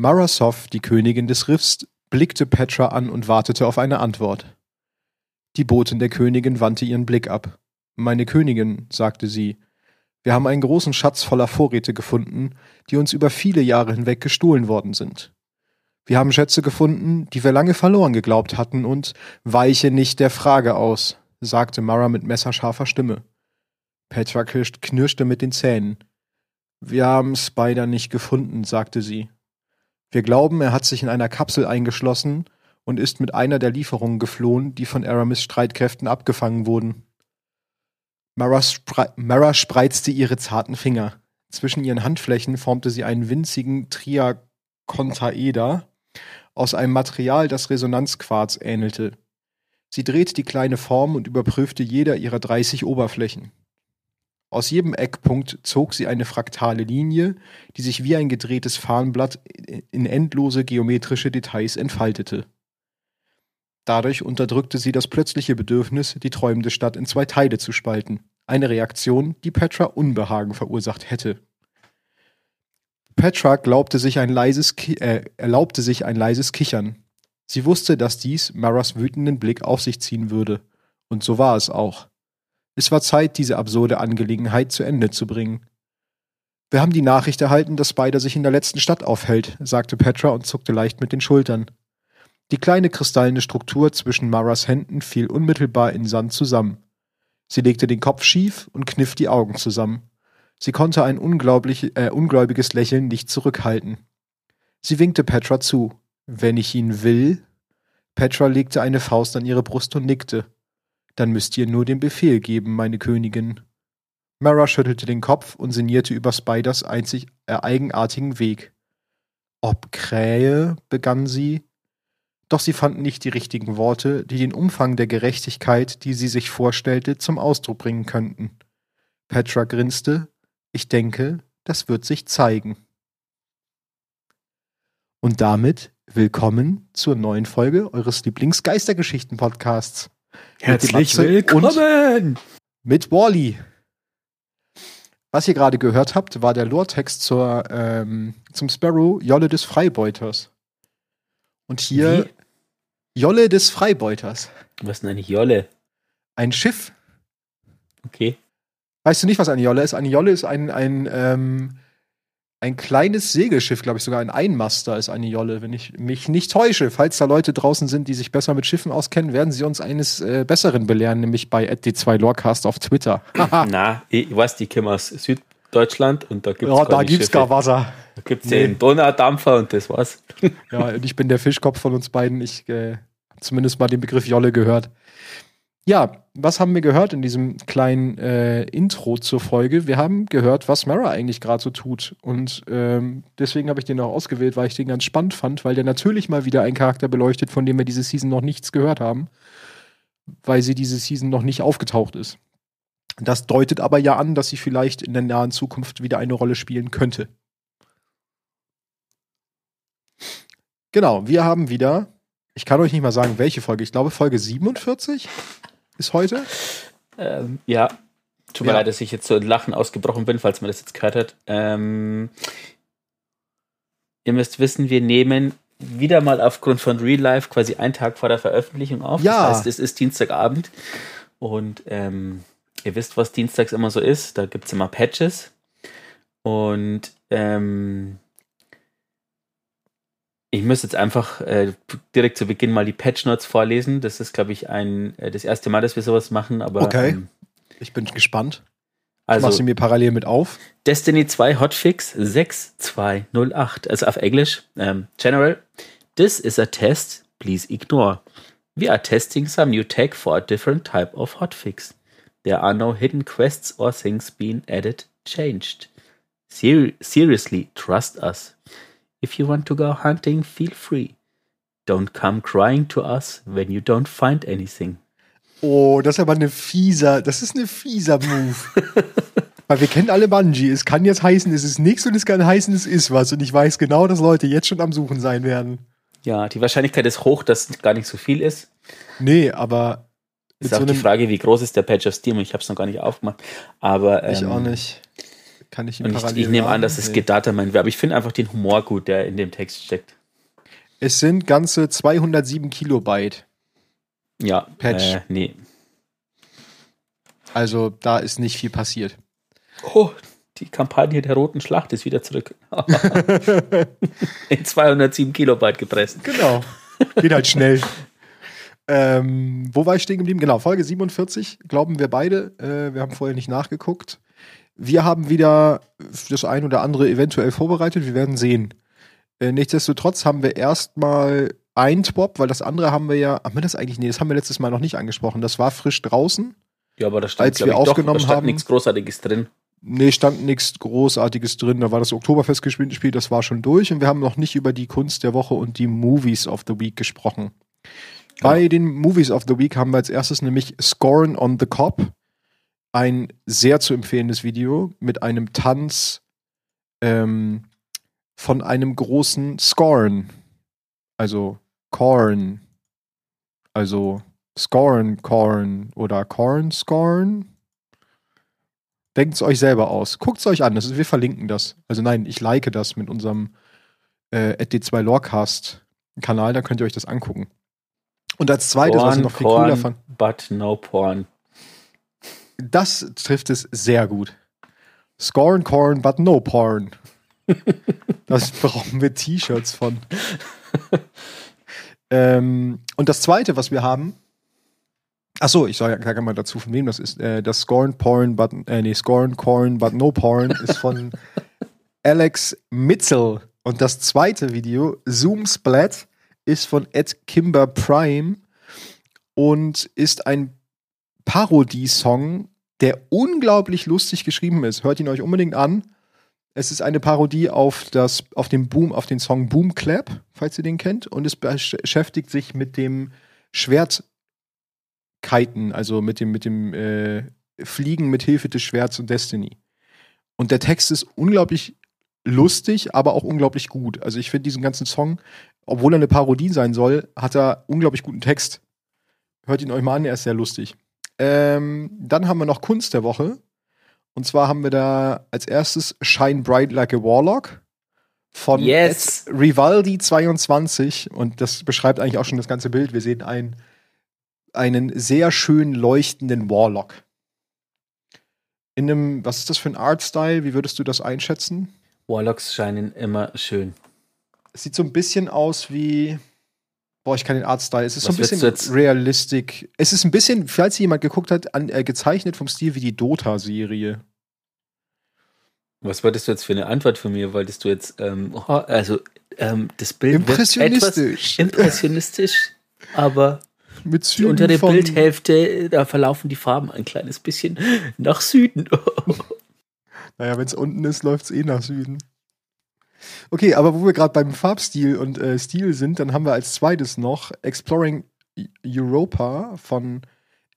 Mara Soff, die Königin des Riffs, blickte Petra an und wartete auf eine Antwort. Die Botin der Königin wandte ihren Blick ab. Meine Königin, sagte sie, wir haben einen großen Schatz voller Vorräte gefunden, die uns über viele Jahre hinweg gestohlen worden sind. Wir haben Schätze gefunden, die wir lange verloren geglaubt hatten und weiche nicht der Frage aus, sagte Mara mit messerscharfer Stimme. Petra knirschte mit den Zähnen. Wir haben Spider nicht gefunden, sagte sie. Wir glauben, er hat sich in einer Kapsel eingeschlossen und ist mit einer der Lieferungen geflohen, die von Aramis Streitkräften abgefangen wurden. Mara, spre Mara spreizte ihre zarten Finger. Zwischen ihren Handflächen formte sie einen winzigen Triakontaeder aus einem Material, das Resonanzquarz ähnelte. Sie drehte die kleine Form und überprüfte jeder ihrer 30 Oberflächen. Aus jedem Eckpunkt zog sie eine fraktale Linie, die sich wie ein gedrehtes Fahnenblatt in endlose geometrische Details entfaltete. Dadurch unterdrückte sie das plötzliche Bedürfnis, die träumende Stadt in zwei Teile zu spalten. Eine Reaktion, die Petra Unbehagen verursacht hätte. Petra glaubte sich ein leises äh, erlaubte sich ein leises Kichern. Sie wusste, dass dies Maras wütenden Blick auf sich ziehen würde. Und so war es auch. Es war Zeit, diese absurde Angelegenheit zu Ende zu bringen. Wir haben die Nachricht erhalten, dass Spider sich in der letzten Stadt aufhält, sagte Petra und zuckte leicht mit den Schultern. Die kleine kristallene Struktur zwischen Maras Händen fiel unmittelbar in Sand zusammen. Sie legte den Kopf schief und kniff die Augen zusammen. Sie konnte ein unglaublich, äh, ungläubiges Lächeln nicht zurückhalten. Sie winkte Petra zu. Wenn ich ihn will? Petra legte eine Faust an ihre Brust und nickte. Dann müsst ihr nur den Befehl geben, meine Königin. Mara schüttelte den Kopf und sinnierte über Spiders einzig äh, eigenartigen Weg. Ob Krähe, begann sie, doch sie fanden nicht die richtigen Worte, die den Umfang der Gerechtigkeit, die sie sich vorstellte, zum Ausdruck bringen könnten. Petra grinste. Ich denke, das wird sich zeigen. Und damit willkommen zur neuen Folge eures Lieblingsgeistergeschichten-Podcasts. Herzlich willkommen! Mit Wally. Was ihr gerade gehört habt, war der Lore-Text ähm, zum Sparrow Jolle des Freibeuters. Und hier Wie? Jolle des Freibeuters. Was ist denn eine Jolle? Ein Schiff. Okay. Weißt du nicht, was eine Jolle ist? Eine Jolle ist ein, ein, ähm, ein kleines Segelschiff, glaube ich, sogar ein Einmaster ist eine Jolle, wenn ich mich nicht täusche. Falls da Leute draußen sind, die sich besser mit Schiffen auskennen, werden sie uns eines äh, Besseren belehren, nämlich bei d2 Lorecast auf Twitter. Na, ich weiß, die kommen aus Süddeutschland und da gibt es Ja, da gibt es gar Wasser. Da gibt es nee. den Donaudampfer und das war's. ja, und ich bin der Fischkopf von uns beiden. Ich äh, zumindest mal den Begriff Jolle gehört. Ja, was haben wir gehört in diesem kleinen äh, Intro zur Folge? Wir haben gehört, was Mara eigentlich gerade so tut. Und ähm, deswegen habe ich den auch ausgewählt, weil ich den ganz spannend fand, weil der natürlich mal wieder einen Charakter beleuchtet, von dem wir diese Season noch nichts gehört haben, weil sie diese Season noch nicht aufgetaucht ist. Das deutet aber ja an, dass sie vielleicht in der nahen Zukunft wieder eine Rolle spielen könnte. Genau, wir haben wieder ich kann euch nicht mal sagen, welche Folge. Ich glaube, Folge 47 ist heute. Ähm, ja. Tut mir ja. leid, dass ich jetzt so in Lachen ausgebrochen bin, falls man das jetzt gehört hat. Ähm, ihr müsst wissen, wir nehmen wieder mal aufgrund von Real Life quasi einen Tag vor der Veröffentlichung auf. Ja. Das heißt, es ist Dienstagabend. Und ähm, ihr wisst, was dienstags immer so ist. Da gibt es immer Patches. Und ähm, ich muss jetzt einfach äh, direkt zu Beginn mal die Patch Notes vorlesen. Das ist, glaube ich, ein äh, das erste Mal, dass wir sowas machen. Aber okay, ähm, ich bin gespannt. Also, ich mach sie mir parallel mit auf. Destiny 2 Hotfix 6208. Also auf Englisch. Ähm, General, this is a test. Please ignore. We are testing some new tech for a different type of hotfix. There are no hidden quests or things being added, changed. Ser seriously, trust us. If you want to go hunting, feel free. Don't come crying to us when you don't find anything. Oh, das ist aber eine fieser, das ist eine fieser Move. Weil wir kennen alle Bungie. Es kann jetzt heißen, es ist nichts und es kann heißen, es ist was. Und ich weiß genau, dass Leute jetzt schon am Suchen sein werden. Ja, die Wahrscheinlichkeit ist hoch, dass es gar nicht so viel ist. Nee, aber. Ist auch so die Frage, wie groß ist der Patch of Steam? Ich habe es noch gar nicht aufgemacht. Aber. Ähm, ich auch nicht. Kann ich Und ich, ich nehme an, dass es Nee. Gedataman wäre, aber ich finde einfach den Humor gut, der in dem Text steckt. Es sind ganze 207 Kilobyte. Ja, Patch. Äh, nee. Also da ist nicht viel passiert. Oh, die Kampagne der Roten Schlacht ist wieder zurück. in 207 Kilobyte gepresst. Genau. Geht halt schnell. ähm, wo war ich stehen geblieben? Genau, Folge 47, glauben wir beide. Äh, wir haben vorher nicht nachgeguckt. Wir haben wieder das ein oder andere eventuell vorbereitet. Wir werden sehen. Äh, nichtsdestotrotz haben wir erstmal ein Twop, weil das andere haben wir ja. Haben wir das eigentlich? Nee, das haben wir letztes Mal noch nicht angesprochen. Das war frisch draußen. Ja, aber da stand, Als wir ich, doch, aufgenommen da stand haben- nichts Großartiges drin. Nee, stand nichts Großartiges drin. Da war das Oktoberfest gespielt, das war schon durch. Und wir haben noch nicht über die Kunst der Woche und die Movies of the Week gesprochen. Bei den Movies of the Week haben wir als erstes nämlich Scorn on the Cop. Ein sehr zu empfehlendes Video mit einem Tanz ähm, von einem großen Scorn. Also Corn. Also Scorn, Corn oder Corn, Scorn. Denkt es euch selber aus. Guckt es euch an. Das ist, wir verlinken das. Also nein, ich like das mit unserem äh, D2 Lorecast Kanal. Da könnt ihr euch das angucken. Und als zweites, was ich noch viel cooler fand, but no porn. Das trifft es sehr gut. Scorn Corn, but no porn. das brauchen wir T-Shirts von. ähm, und das zweite, was wir haben, Achso, ich sage sag mal dazu, von wem das ist. Äh, das Scorn Porn, but, äh, nee, Scorn Corn, but no porn ist von Alex Mitzel. Und das zweite Video, Zoom Splat, ist von Ed Kimber Prime und ist ein Parodiesong, der unglaublich lustig geschrieben ist. Hört ihn euch unbedingt an. Es ist eine Parodie auf, das, auf, den Boom, auf den Song Boom Clap, falls ihr den kennt. Und es besch- beschäftigt sich mit dem Schwertkiten, also mit dem, mit dem äh, Fliegen mit Hilfe des Schwerts und Destiny. Und der Text ist unglaublich lustig, aber auch unglaublich gut. Also ich finde diesen ganzen Song, obwohl er eine Parodie sein soll, hat er unglaublich guten Text. Hört ihn euch mal an, er ist sehr lustig. Ähm, dann haben wir noch Kunst der Woche. Und zwar haben wir da als erstes Shine Bright Like a Warlock von Yes. Ed Rivaldi 22. Und das beschreibt eigentlich auch schon das ganze Bild. Wir sehen einen, einen sehr schön leuchtenden Warlock. In einem, was ist das für ein Artstyle? Wie würdest du das einschätzen? Warlocks scheinen immer schön. Es sieht so ein bisschen aus wie. Boah, ich kann den Artstyle. Es ist Was so ein bisschen realistic. Es ist ein bisschen, falls jemand geguckt hat, an, äh, gezeichnet vom Stil wie die Dota-Serie. Was wolltest du jetzt für eine Antwort von mir? Wolltest du jetzt, ähm, oh, also ähm, das Bild Impressionistisch. etwas impressionistisch, aber Mit Zügen untere von- Bildhälfte, da verlaufen die Farben ein kleines bisschen nach Süden. Naja, wenn es unten ist, läuft es eh nach Süden. Okay, aber wo wir gerade beim Farbstil und äh, Stil sind, dann haben wir als zweites noch Exploring Europa von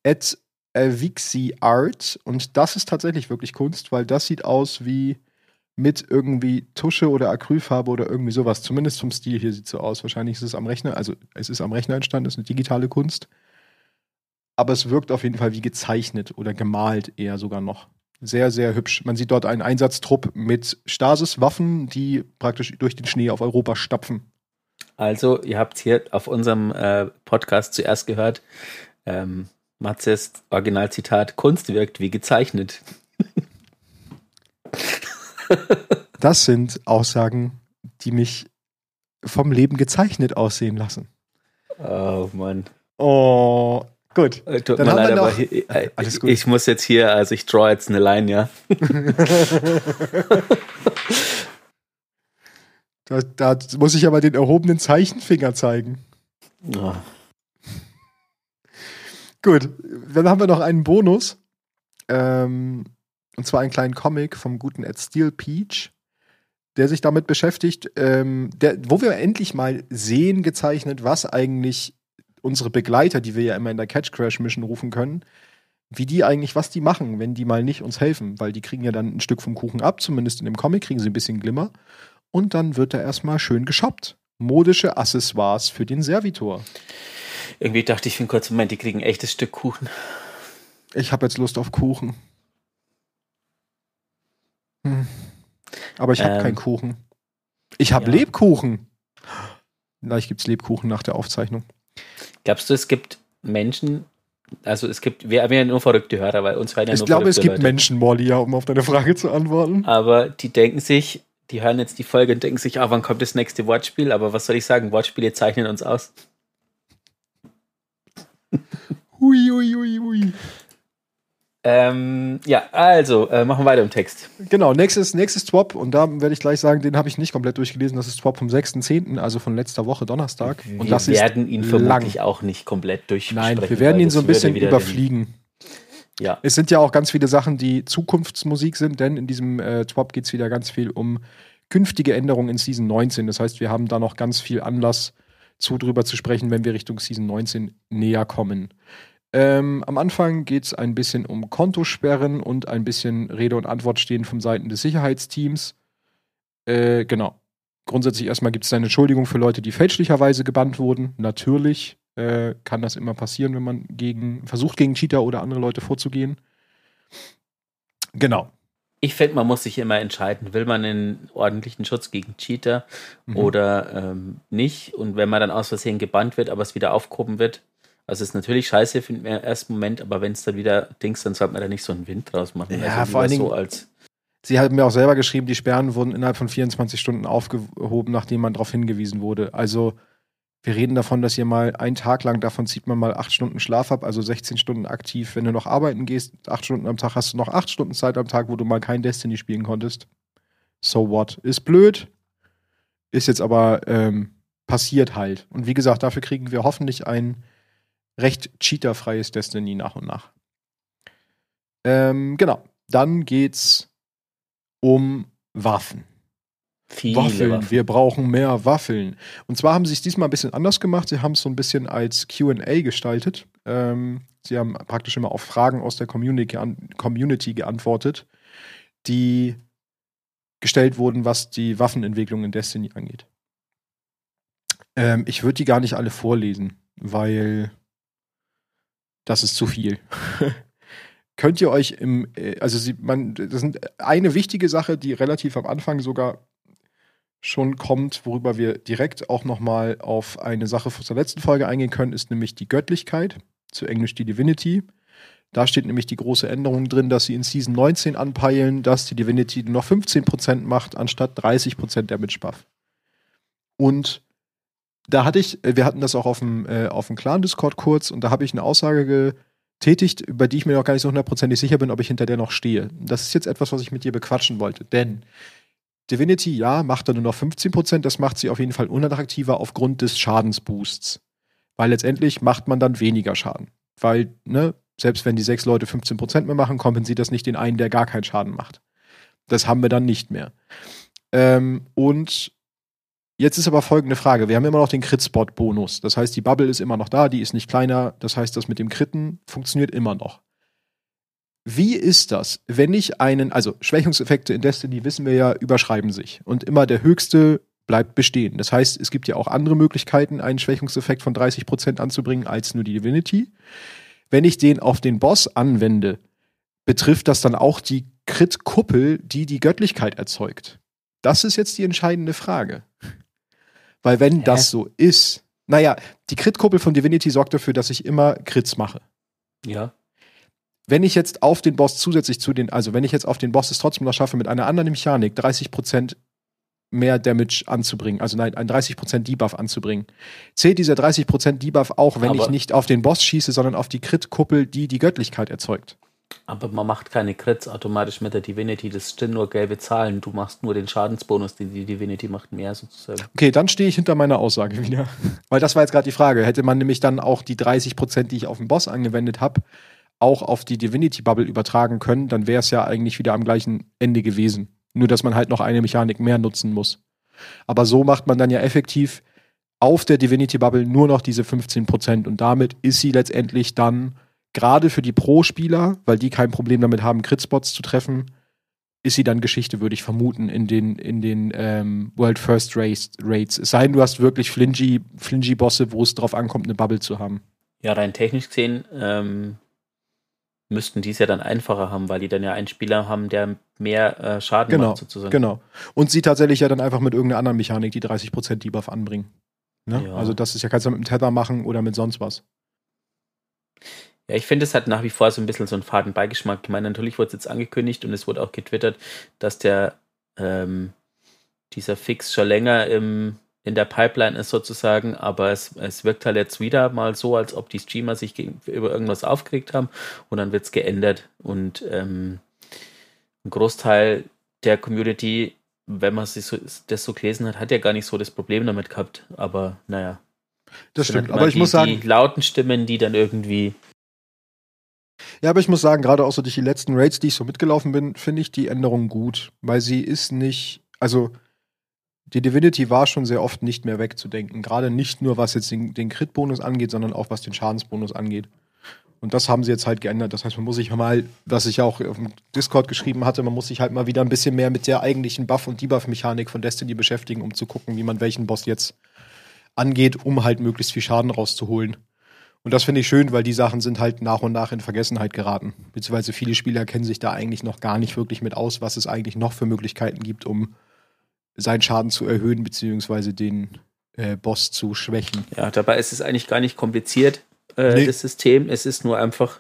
Ed Avixi Art. Und das ist tatsächlich wirklich Kunst, weil das sieht aus wie mit irgendwie Tusche oder Acrylfarbe oder irgendwie sowas. Zumindest vom Stil hier sieht es so aus. Wahrscheinlich ist es am Rechner, also es ist am Rechner entstanden, ist eine digitale Kunst. Aber es wirkt auf jeden Fall wie gezeichnet oder gemalt eher sogar noch. Sehr, sehr hübsch. Man sieht dort einen Einsatztrupp mit Stasis-Waffen, die praktisch durch den Schnee auf Europa stapfen. Also, ihr habt hier auf unserem äh, Podcast zuerst gehört, ähm, Matzes Originalzitat, Kunst wirkt wie gezeichnet. Das sind Aussagen, die mich vom Leben gezeichnet aussehen lassen. Oh Mann. Oh, gut. Äh, Tut Dann mir haben wir leid, aber noch- hi- äh, Alles gut. ich muss jetzt hier, also ich draw jetzt eine Line, ja. Da, da muss ich aber den erhobenen Zeichenfinger zeigen. Oh. Gut, dann haben wir noch einen Bonus. Ähm, und zwar einen kleinen Comic vom guten Ed Steel Peach, der sich damit beschäftigt, ähm, der, wo wir endlich mal sehen gezeichnet, was eigentlich unsere Begleiter, die wir ja immer in der Catch Crash Mission rufen können, wie die eigentlich, was die machen, wenn die mal nicht uns helfen, weil die kriegen ja dann ein Stück vom Kuchen ab, zumindest in dem Comic kriegen sie ein bisschen Glimmer. Und dann wird da erstmal schön geshoppt. Modische Accessoires für den Servitor. Irgendwie dachte ich für einen kurzen Moment, die kriegen ein echtes Stück Kuchen. Ich habe jetzt Lust auf Kuchen. Hm. Aber ich habe Ähm. keinen Kuchen. Ich habe Ja. Lebkuchen. Vielleicht gibt's Lebkuchen nach der Aufzeichnung. Glaubst du, es gibt Menschen, also es gibt, wir haben ja nur verrückte Hörer, weil uns hören ja ich nur glaube, es gibt Leute. Menschen, Morlia, um auf deine Frage zu antworten. Aber die denken sich, die hören jetzt die Folge und denken sich, ah, wann kommt das nächste Wortspiel? Aber was soll ich sagen? Wortspiele zeichnen uns aus. Hui, hui, hui, hui. Ähm, ja, also, äh, machen wir weiter im Text. Genau, nächstes, nächstes Swap, und da werde ich gleich sagen, den habe ich nicht komplett durchgelesen. Das ist Swap vom 6.10., also von letzter Woche, Donnerstag. Und wir werden ihn vermutlich auch nicht komplett durchsprechen. Nein, wir werden ihn so ein bisschen überfliegen. Ja, Es sind ja auch ganz viele Sachen, die Zukunftsmusik sind, denn in diesem äh, Swap geht es wieder ganz viel um künftige Änderungen in Season 19. Das heißt, wir haben da noch ganz viel Anlass zu drüber zu sprechen, wenn wir Richtung Season 19 näher kommen. Ähm, am Anfang geht es ein bisschen um Kontosperren und ein bisschen Rede und Antwort stehen von Seiten des Sicherheitsteams. Äh, genau. Grundsätzlich erstmal gibt es eine Entschuldigung für Leute, die fälschlicherweise gebannt wurden. Natürlich äh, kann das immer passieren, wenn man gegen, versucht, gegen Cheater oder andere Leute vorzugehen. Genau. ich finde, man muss sich immer entscheiden, will man einen ordentlichen Schutz gegen Cheater Mhm. oder ähm, nicht. Und wenn man dann aus Versehen gebannt wird, aber es wieder aufgehoben wird, also ist natürlich scheiße für den ersten Moment, aber wenn es dann wieder Dings, dann sollte man da nicht so einen Wind draus machen. Ja, also vor allen Dingen- so als Sie hat mir auch selber geschrieben, die Sperren wurden innerhalb von 24 Stunden aufgehoben, nachdem man darauf hingewiesen wurde. Also wir reden davon, dass ihr mal einen Tag lang, davon zieht man mal acht Stunden Schlaf ab, also 16 Stunden aktiv. Wenn du noch arbeiten gehst, acht Stunden am Tag, hast du noch acht Stunden Zeit am Tag, wo du mal kein Destiny spielen konntest. So what? Ist blöd, ist jetzt aber ähm, passiert halt. Und wie gesagt, dafür kriegen wir hoffentlich ein recht cheaterfreies Destiny nach und nach. Ähm, genau. Dann geht's um Waffen. viele Waffeln. Waffen. Wir brauchen mehr Waffeln. Und zwar haben sie es diesmal ein bisschen anders gemacht. Sie haben es so ein bisschen als QA gestaltet. Ähm, sie haben praktisch immer auf Fragen aus der Community, Community geantwortet, die gestellt wurden, was die Waffenentwicklung in Destiny angeht. Ähm, ich würde die gar nicht alle vorlesen, weil das ist zu viel. Könnt ihr euch im, äh, also sie, man, das sind eine wichtige Sache, die relativ am Anfang sogar schon kommt, worüber wir direkt auch noch mal auf eine Sache aus der letzten Folge eingehen können, ist nämlich die Göttlichkeit, zu Englisch die Divinity. Da steht nämlich die große Änderung drin, dass sie in Season 19 anpeilen, dass die Divinity nur noch 15% macht, anstatt 30% Damage Buff. Und da hatte ich, äh, wir hatten das auch auf dem, äh, auf dem Clan-Discord kurz, und da habe ich eine Aussage getätigt, über die ich mir noch gar nicht so hundertprozentig sicher bin, ob ich hinter der noch stehe. Das ist jetzt etwas, was ich mit dir bequatschen wollte, denn Divinity, ja, macht er nur noch 15%, das macht sie auf jeden Fall unattraktiver aufgrund des Schadensboosts. Weil letztendlich macht man dann weniger Schaden. Weil, ne, selbst wenn die sechs Leute 15% mehr machen, kompensiert das nicht den einen, der gar keinen Schaden macht. Das haben wir dann nicht mehr. Ähm, und jetzt ist aber folgende Frage. Wir haben immer noch den Crit-Spot-Bonus. Das heißt, die Bubble ist immer noch da, die ist nicht kleiner. Das heißt, das mit dem Kritten funktioniert immer noch. Wie ist das, wenn ich einen, also Schwächungseffekte in Destiny wissen wir ja, überschreiben sich. Und immer der höchste bleibt bestehen. Das heißt, es gibt ja auch andere Möglichkeiten, einen Schwächungseffekt von 30% anzubringen, als nur die Divinity. Wenn ich den auf den Boss anwende, betrifft das dann auch die Crit-Kuppel, die die Göttlichkeit erzeugt? Das ist jetzt die entscheidende Frage. Weil wenn Hä? das so ist, naja, die Crit-Kuppel von Divinity sorgt dafür, dass ich immer Crits mache. Ja. Wenn ich jetzt auf den Boss zusätzlich zu den, also wenn ich jetzt auf den Boss es trotzdem noch schaffe, mit einer anderen Mechanik 30% mehr Damage anzubringen, also nein, ein 30% Debuff anzubringen, zählt dieser 30% Debuff auch, wenn Aber- ich nicht auf den Boss schieße, sondern auf die Crit-Kuppel, die die Göttlichkeit erzeugt. Aber man macht keine Crits automatisch mit der Divinity. Das sind nur gelbe Zahlen. Du machst nur den Schadensbonus, den die Divinity macht, mehr sozusagen. Okay, dann stehe ich hinter meiner Aussage wieder. Weil das war jetzt gerade die Frage. Hätte man nämlich dann auch die 30%, die ich auf den Boss angewendet habe, auch auf die Divinity Bubble übertragen können, dann wäre es ja eigentlich wieder am gleichen Ende gewesen. Nur, dass man halt noch eine Mechanik mehr nutzen muss. Aber so macht man dann ja effektiv auf der Divinity Bubble nur noch diese 15% und damit ist sie letztendlich dann gerade für die Pro-Spieler, weil die kein Problem damit haben, Crit-Spots zu treffen, ist sie dann Geschichte, würde ich vermuten, in den, in den ähm, World First Race, Raids. Es sei denn, du hast wirklich flingy, flingy Bosse, wo es drauf ankommt, eine Bubble zu haben. Ja, rein technisch gesehen ähm, müssten die es ja dann einfacher haben, weil die dann ja einen Spieler haben, der mehr äh, Schaden genau, macht sozusagen. Genau. Und sie tatsächlich ja dann einfach mit irgendeiner anderen Mechanik die 30% Debuff anbringen. Ne? Ja. Also das ist ja kannst du mit dem Tether machen oder mit sonst was. Ja, ich finde, es hat nach wie vor so ein bisschen so einen faden Beigeschmack. Ich meine, natürlich wurde es jetzt angekündigt und es wurde auch getwittert, dass der ähm, dieser Fix schon länger im, in der Pipeline ist sozusagen, aber es, es wirkt halt jetzt wieder mal so, als ob die Streamer sich gegen, über irgendwas aufgeregt haben und dann wird es geändert. Und ähm, ein Großteil der Community, wenn man sich so, das so gelesen hat, hat ja gar nicht so das Problem damit gehabt. Aber naja. Das halt stimmt. Aber ich die, muss sagen, Die lauten Stimmen, die dann irgendwie. Ja, aber ich muss sagen, gerade auch so durch die letzten Raids, die ich so mitgelaufen bin, finde ich die Änderung gut, weil sie ist nicht, also die Divinity war schon sehr oft nicht mehr wegzudenken. Gerade nicht nur, was jetzt den, den Crit-Bonus angeht, sondern auch was den Schadensbonus angeht. Und das haben sie jetzt halt geändert. Das heißt, man muss sich mal, was ich auch auf dem Discord geschrieben hatte, man muss sich halt mal wieder ein bisschen mehr mit der eigentlichen Buff- und Debuff-Mechanik von Destiny beschäftigen, um zu gucken, wie man welchen Boss jetzt angeht, um halt möglichst viel Schaden rauszuholen. Und das finde ich schön, weil die Sachen sind halt nach und nach in Vergessenheit geraten. Beziehungsweise viele Spieler kennen sich da eigentlich noch gar nicht wirklich mit aus, was es eigentlich noch für Möglichkeiten gibt, um seinen Schaden zu erhöhen, beziehungsweise den äh, Boss zu schwächen. Ja, dabei ist es eigentlich gar nicht kompliziert, äh, Nee. das System. Es ist nur einfach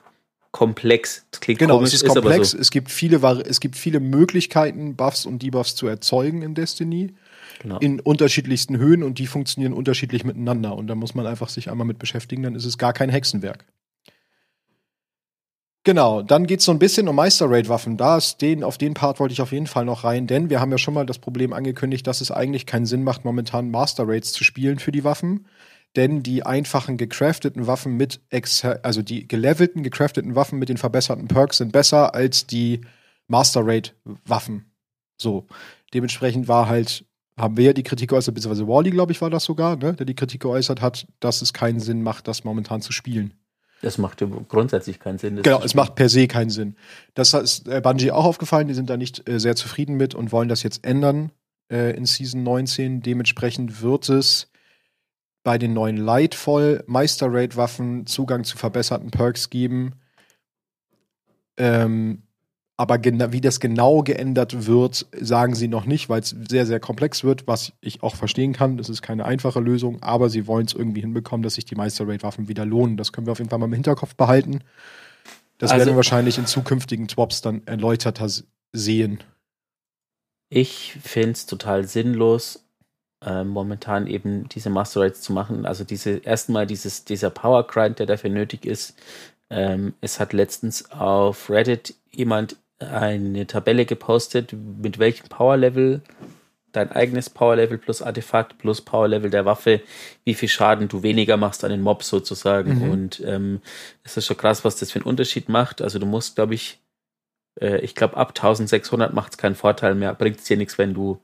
komplex. Das klingt Genau, komisch, es ist aber komplex. so. Es gibt viele, es gibt viele Möglichkeiten, Buffs und Debuffs zu erzeugen in Destiny. Genau. In unterschiedlichsten Höhen und die funktionieren unterschiedlich miteinander. Und da muss man einfach sich einmal mit beschäftigen, dann ist es gar kein Hexenwerk. Genau, dann geht es so ein bisschen um Meister-Raid-Waffen. Da ist den, auf den Part wollte ich auf jeden Fall noch rein, denn wir haben ja schon mal das Problem angekündigt, dass es eigentlich keinen Sinn macht, momentan Master-Raids zu spielen für die Waffen. Denn die einfachen gecrafteten Waffen mit, also die gelevelten, gecrafteten Waffen mit den verbesserten Perks sind besser als die Master-Raid-Waffen. So. Dementsprechend war halt, haben wir ja die Kritik geäußert, beziehungsweise Wally, glaube ich, war das sogar, ne, der die Kritik geäußert hat, dass es keinen Sinn macht, das momentan zu spielen. Das macht grundsätzlich keinen Sinn. Genau, es macht per se keinen Sinn. Das ist äh, Bungie auch aufgefallen, die sind da nicht äh, sehr zufrieden mit und wollen das jetzt ändern äh, in Season 19. Dementsprechend wird es bei den neuen Lightfall Meister Raid Waffen Zugang zu verbesserten Perks geben. Ähm, aber wie das genau geändert wird, sagen sie noch nicht, weil es sehr, sehr komplex wird, was ich auch verstehen kann. Das ist keine einfache Lösung, aber sie wollen es irgendwie hinbekommen, dass sich die Meister Raid Waffen wieder lohnen. Das können wir auf jeden Fall mal im Hinterkopf behalten. Das Also- werden wir wahrscheinlich in zukünftigen Swaps dann erläuterter sehen. Ich finde es total sinnlos, äh, momentan eben diese Master Raids zu machen. Also diese erstmal dieses, dieser Power Grind, der dafür nötig ist. Ähm, es hat letztens auf Reddit jemand eine Tabelle gepostet, mit welchem Power Level dein eigenes Power Level plus Artefakt plus Power Level der Waffe, wie viel Schaden du weniger machst an den Mobs sozusagen. Mhm. Und ähm, es ist schon krass, was das für einen Unterschied macht. Also du musst, glaube ich, äh, ich glaube, ab 1600 macht es keinen Vorteil mehr. Bringt es dir nichts, wenn du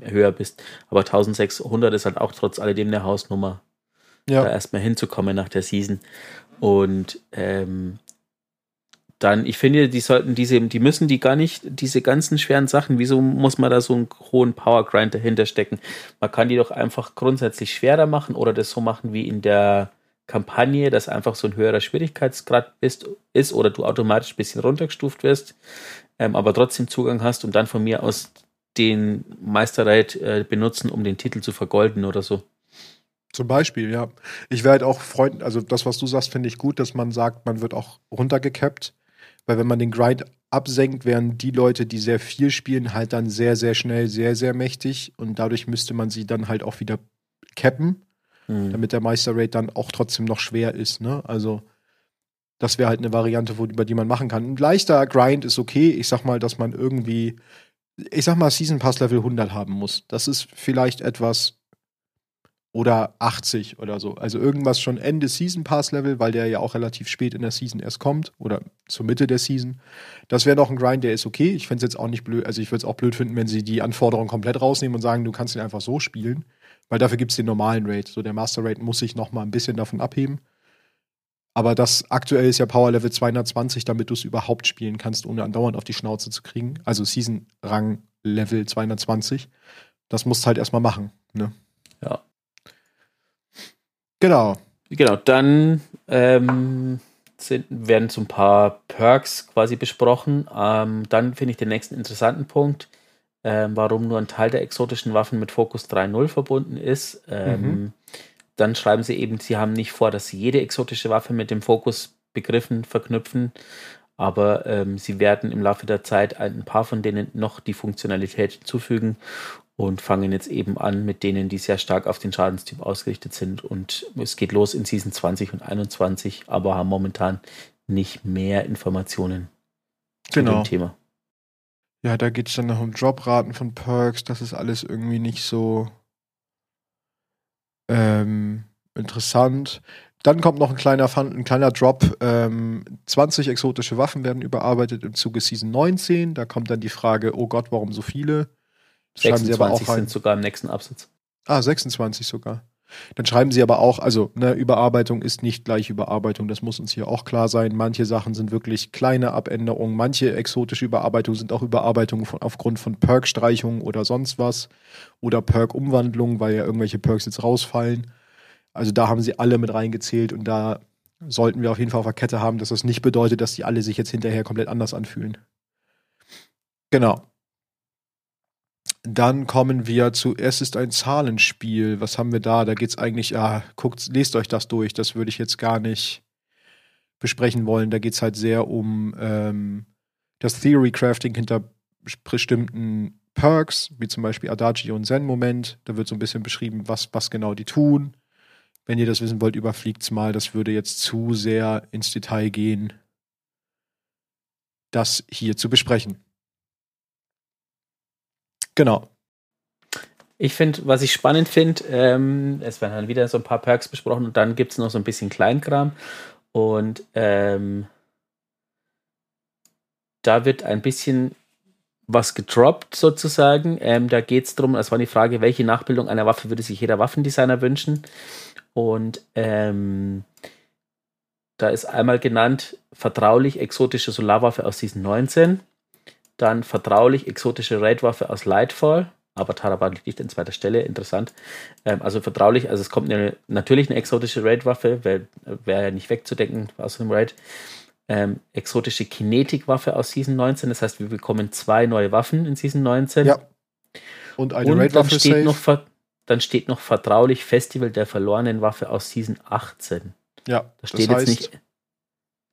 höher bist. Aber 1600 ist halt auch trotz alledem eine Hausnummer, da Ja, erstmal hinzukommen nach der Season. Und ähm, dann, ich finde, die sollten diese, die müssen die gar nicht, diese ganzen schweren Sachen, wieso muss man da so einen hohen Power Grind dahinter stecken? Man kann die doch einfach grundsätzlich schwerer machen oder das so machen wie in der Kampagne, dass einfach so ein höherer Schwierigkeitsgrad bist, ist oder du automatisch ein bisschen runtergestuft wirst, ähm, aber trotzdem Zugang hast und dann von mir aus den Meisterreit äh, benutzen, um den Titel zu vergolden oder so. zum Beispiel, ja. Ich wäre halt auch Freund, also das, was du sagst, finde ich gut, dass man sagt, man wird auch runtergekappt. Weil wenn man den Grind absenkt, werden die Leute, die sehr viel spielen, halt dann sehr, sehr schnell, sehr, sehr mächtig. Und dadurch müsste man sie dann halt auch wieder cappen. Hm. damit der Meister-Rate dann auch trotzdem noch schwer ist. Ne? Also, das wäre halt eine Variante, wo, über die man machen kann. Ein leichter Grind ist okay. Ich sag mal, dass man irgendwie, ich sag mal, Season Pass Level 100 haben muss. Das ist vielleicht etwas oder 80 oder so. Also irgendwas schon Ende Season Pass Level, weil der ja auch relativ spät in der Season erst kommt oder zur Mitte der Season. Das wäre noch ein Grind, der ist okay. Ich fände es jetzt auch nicht blöd, also ich würde es auch blöd finden, wenn sie die Anforderungen komplett rausnehmen und sagen, du kannst ihn einfach so spielen. Weil dafür gibt es den normalen Rate. So der Master Rate muss sich noch mal ein bisschen davon abheben. Aber das aktuell ist ja Power Level 220, damit du es überhaupt spielen kannst, ohne andauernd auf die Schnauze zu kriegen. Also Season Rang Level 220. Das musst du halt erstmal machen. Ne? Ja. Genau. Genau, dann ähm, sind, werden so ein paar Perks quasi besprochen. Ähm, dann finde ich den nächsten interessanten Punkt, ähm, warum nur ein Teil der exotischen Waffen mit Fokus 3.0 verbunden ist. Ähm, mhm. Dann schreiben sie eben, sie haben nicht vor, dass sie jede exotische Waffe mit dem Fokusbegriffen verknüpfen, aber ähm, sie werden im Laufe der Zeit ein paar von denen noch die Funktionalität hinzufügen und fangen jetzt eben an mit denen, die sehr stark auf den Schadenstyp ausgerichtet sind. Und es geht los in Season 20 und 21, aber haben momentan nicht mehr Informationen genau. zu dem Thema. Ja, da geht es dann noch um Dropraten von Perks. Das ist alles irgendwie nicht so ähm, interessant. Dann kommt noch ein kleiner, Fun, ein kleiner Drop. Ähm, 20 exotische Waffen werden überarbeitet im Zuge Season 19. Da kommt dann die Frage, oh Gott, warum so viele? 26 sind sogar im nächsten Absatz. Ah, 26 sogar. Dann schreiben sie aber auch, also ne, Überarbeitung ist nicht gleich Überarbeitung, das muss uns hier auch klar sein. Manche Sachen sind wirklich kleine Abänderungen, manche exotische Überarbeitungen sind auch Überarbeitungen von, aufgrund von Perk-Streichungen oder sonst was oder Perk-Umwandlungen, weil ja irgendwelche Perks jetzt rausfallen. Also da haben sie alle mit reingezählt und da sollten wir auf jeden Fall auf der Kette haben, dass das nicht bedeutet, dass die alle sich jetzt hinterher komplett anders anfühlen. Genau. Dann kommen wir zu Es ist ein Zahlenspiel. Was haben wir da? Da geht es eigentlich, ja, guckt, lest euch das durch. Das würde ich jetzt gar nicht besprechen wollen. Da geht es halt sehr um ähm, das Theory Crafting hinter bestimmten Perks, wie zum Beispiel Adagio und Zen-Moment. Da wird so ein bisschen beschrieben, was, was genau die tun. Wenn ihr das wissen wollt, überfliegt's mal. Das würde jetzt zu sehr ins Detail gehen, das hier zu besprechen. Genau. Ich finde, was ich spannend finde, ähm, es werden dann wieder so ein paar Perks besprochen und dann gibt es noch so ein bisschen Kleinkram. Und ähm, da wird ein bisschen was gedroppt sozusagen. Ähm, da geht es darum, es war die Frage, welche Nachbildung einer Waffe würde sich jeder Waffendesigner wünschen. Und ähm, da ist einmal genannt vertraulich exotische Solarwaffe aus Season 19. Dann vertraulich exotische Raidwaffe aus Lightfall. Aber Tarabat liegt an zweiter Stelle, interessant. Ähm, also vertraulich, also es kommt eine, natürlich eine exotische Raid-Waffe, wäre wär ja nicht wegzudenken aus dem Raid. Ähm, exotische Kinetikwaffe aus Season 19, das heißt, wir bekommen zwei neue Waffen in Season 19. Ja. Und eine Raid-Waffe steht noch dann steht noch vertraulich Festival der verlorenen Waffe aus Season 18. Ja, da steht das heißt, jetzt nicht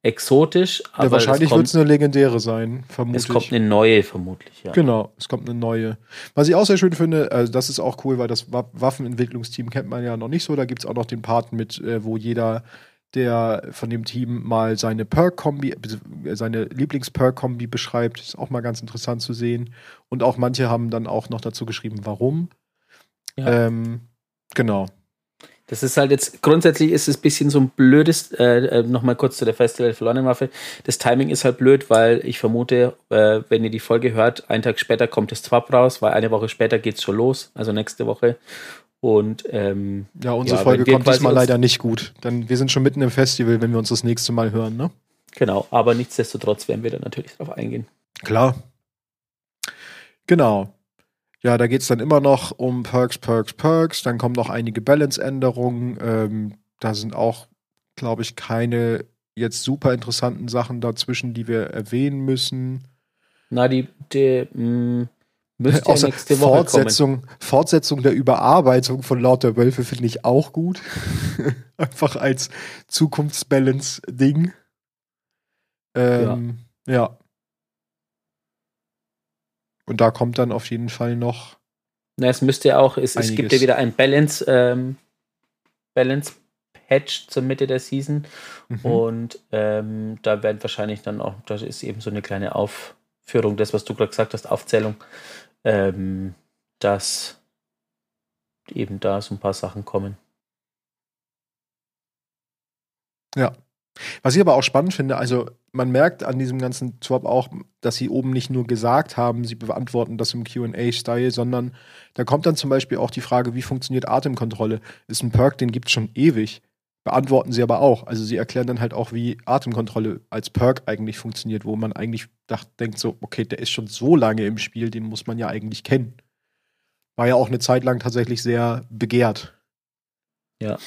exotisch, aber ja, wahrscheinlich wird es eine legendäre sein, vermutlich. Es kommt eine neue, vermutlich, ja. Genau, es kommt eine neue. Was ich auch sehr schön finde, also das ist auch cool, weil das Waffenentwicklungsteam kennt man ja noch nicht so. Da gibt es auch noch den Part mit, äh, wo jeder der von dem Team mal seine Perk-Kombi, äh, seine Lieblings-Perk-Kombi beschreibt. Ist auch mal ganz interessant zu sehen. Und auch manche haben dann auch noch dazu geschrieben, warum. Ja. Ähm, genau. Das ist halt jetzt, grundsätzlich ist es ein bisschen so ein blödes, äh, äh nochmal kurz zu der Festival verlorenen Waffe. Das Timing ist halt blöd, weil ich vermute, äh, wenn ihr die Folge hört, einen Tag später kommt das Swap raus, weil eine Woche später geht's schon los, also nächste Woche. Und ähm, ja, unsere ja, Folge kommt diesmal leider nicht gut. Denn wir sind schon mitten im Festival, wenn wir uns das nächste Mal hören, ne? Genau, aber nichtsdestotrotz werden wir da natürlich drauf eingehen. Klar. Genau. Ja, da geht es dann immer noch um Perks, Perks, Perks. Dann kommen noch einige Balance-Änderungen. Ähm, da sind auch, glaube ich, keine jetzt super interessanten Sachen dazwischen, die wir erwähnen müssen. Na, die, die mh, mm, müsste ja nächste Woche Fortsetzung, kommen. Fortsetzung der Überarbeitung von Laut der Wölfe finde ich auch gut. Einfach als Zukunftsbalance-Ding. Ähm, ja. ja. Und da kommt dann auf jeden Fall noch. Na, es müsste ja auch, es, es gibt ja wieder ein Balance, ähm, Balance Patch zur Mitte der Season. Mhm. Und ähm, da werden wahrscheinlich dann auch, das ist eben so eine kleine Aufführung, das, was du gerade gesagt hast, Aufzählung, ähm, dass eben da so ein paar Sachen kommen. Ja. Was ich aber auch spannend finde, also man merkt an diesem ganzen Swap auch, dass sie oben nicht nur gesagt haben, sie beantworten das im QA-Style, sondern da kommt dann zum Beispiel auch die Frage, wie funktioniert Atemkontrolle? Ist ein Perk, den gibt es schon ewig. Beantworten sie aber auch. Also sie erklären dann halt auch, wie Atemkontrolle als Perk eigentlich funktioniert, wo man eigentlich dacht, denkt so, okay, der ist schon so lange im Spiel, den muss man ja eigentlich kennen. War ja auch eine Zeit lang tatsächlich sehr begehrt. Ja.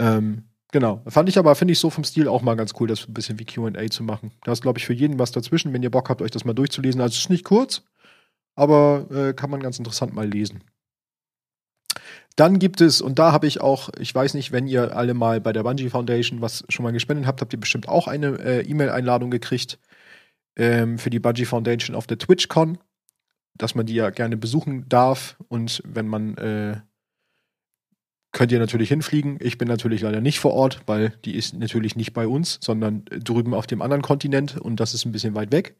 Ähm, Genau. Fand ich aber, finde ich so vom Stil auch mal ganz cool, das ein bisschen wie QA zu machen. Da ist, glaube ich, für jeden was dazwischen, wenn ihr Bock habt, euch das mal durchzulesen. Also es ist nicht kurz, aber äh, kann man ganz interessant mal lesen. Dann gibt es, und da habe ich auch, ich weiß nicht, wenn ihr alle mal bei der Bungie Foundation was schon mal gespendet habt, habt ihr bestimmt auch eine äh, E-Mail-Einladung gekriegt ähm, für die Bungie Foundation auf der TwitchCon, dass man die ja gerne besuchen darf. Und wenn man äh, könnt ihr natürlich hinfliegen. Ich bin natürlich leider nicht vor Ort, weil die ist natürlich nicht bei uns, sondern drüben auf dem anderen Kontinent und das ist ein bisschen weit weg.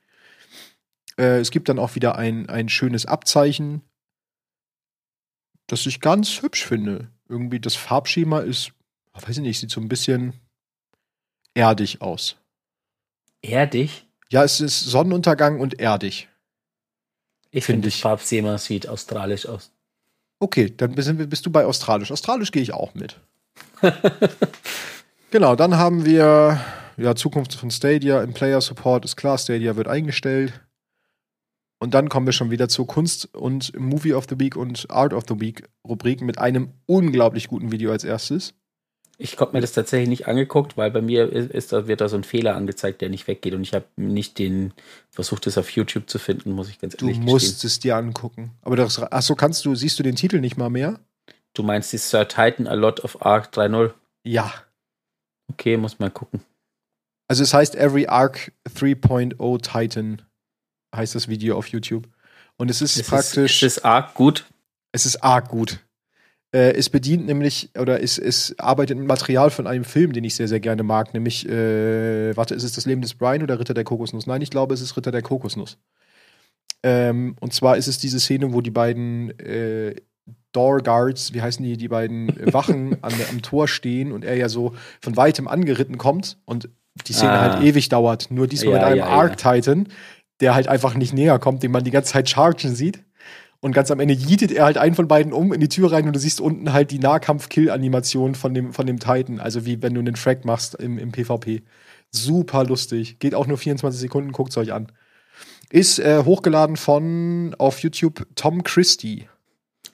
Äh, es gibt dann auch wieder ein, ein schönes Abzeichen, das ich ganz hübsch finde. Irgendwie das Farbschema ist, weiß ich nicht, sieht so ein bisschen erdig aus. Erdig? Ja, es ist Sonnenuntergang und erdig. Ich finde, das Farbschema sieht australisch aus. Okay, dann bist, du bei Australisch. Australisch gehe ich auch mit. genau, dann haben wir ja Zukunft von Stadia im Player Support ist klar, Stadia wird eingestellt. Und dann kommen wir schon wieder zur Kunst und Movie of the Week und Art of the Week Rubriken mit einem unglaublich guten Video als erstes. Ich habe mir das tatsächlich nicht angeguckt, weil bei mir ist, ist, da wird da so ein Fehler angezeigt, der nicht weggeht und ich habe nicht den versucht, das auf YouTube zu finden, muss ich ganz ehrlich sagen. Du musst gestehen. es dir angucken. Aber das, achso, kannst du, siehst du den Titel nicht mal mehr? Du meinst die Sir Titan A Lot of Arc 3.0? Ja. Okay, muss mal gucken. Also es heißt Every Arc 3.0 Titan heißt das Video auf YouTube. Und es ist, ist praktisch. Es, ist es arg gut? Es ist arg gut. Äh, es bedient nämlich, oder es, es arbeitet mit Material von einem Film, den ich sehr, sehr gerne mag, nämlich, äh, warte, ist es das Leben des Brian oder Ritter der Kokosnuss? Nein, ich glaube, es ist Ritter der Kokosnuss. Ähm, und zwar ist es diese Szene, wo die beiden äh, Door Guards, wie heißen die, die beiden Wachen an, am Tor stehen und er ja so von weitem angeritten kommt und die Szene ah. halt ewig dauert. Nur diesmal ja, mit einem ja, Arc Titan, der halt einfach nicht näher kommt, den man die ganze Zeit chargen sieht. Und ganz am Ende jietet er halt einen von beiden um in die Tür rein und du siehst unten halt die Nahkampf-Kill-Animation von dem, von dem Titan. Also wie wenn du einen Track machst im, im PvP. Super lustig. Geht auch nur 24 Sekunden, guckt es euch an. Ist äh, hochgeladen von auf YouTube Tom Christie.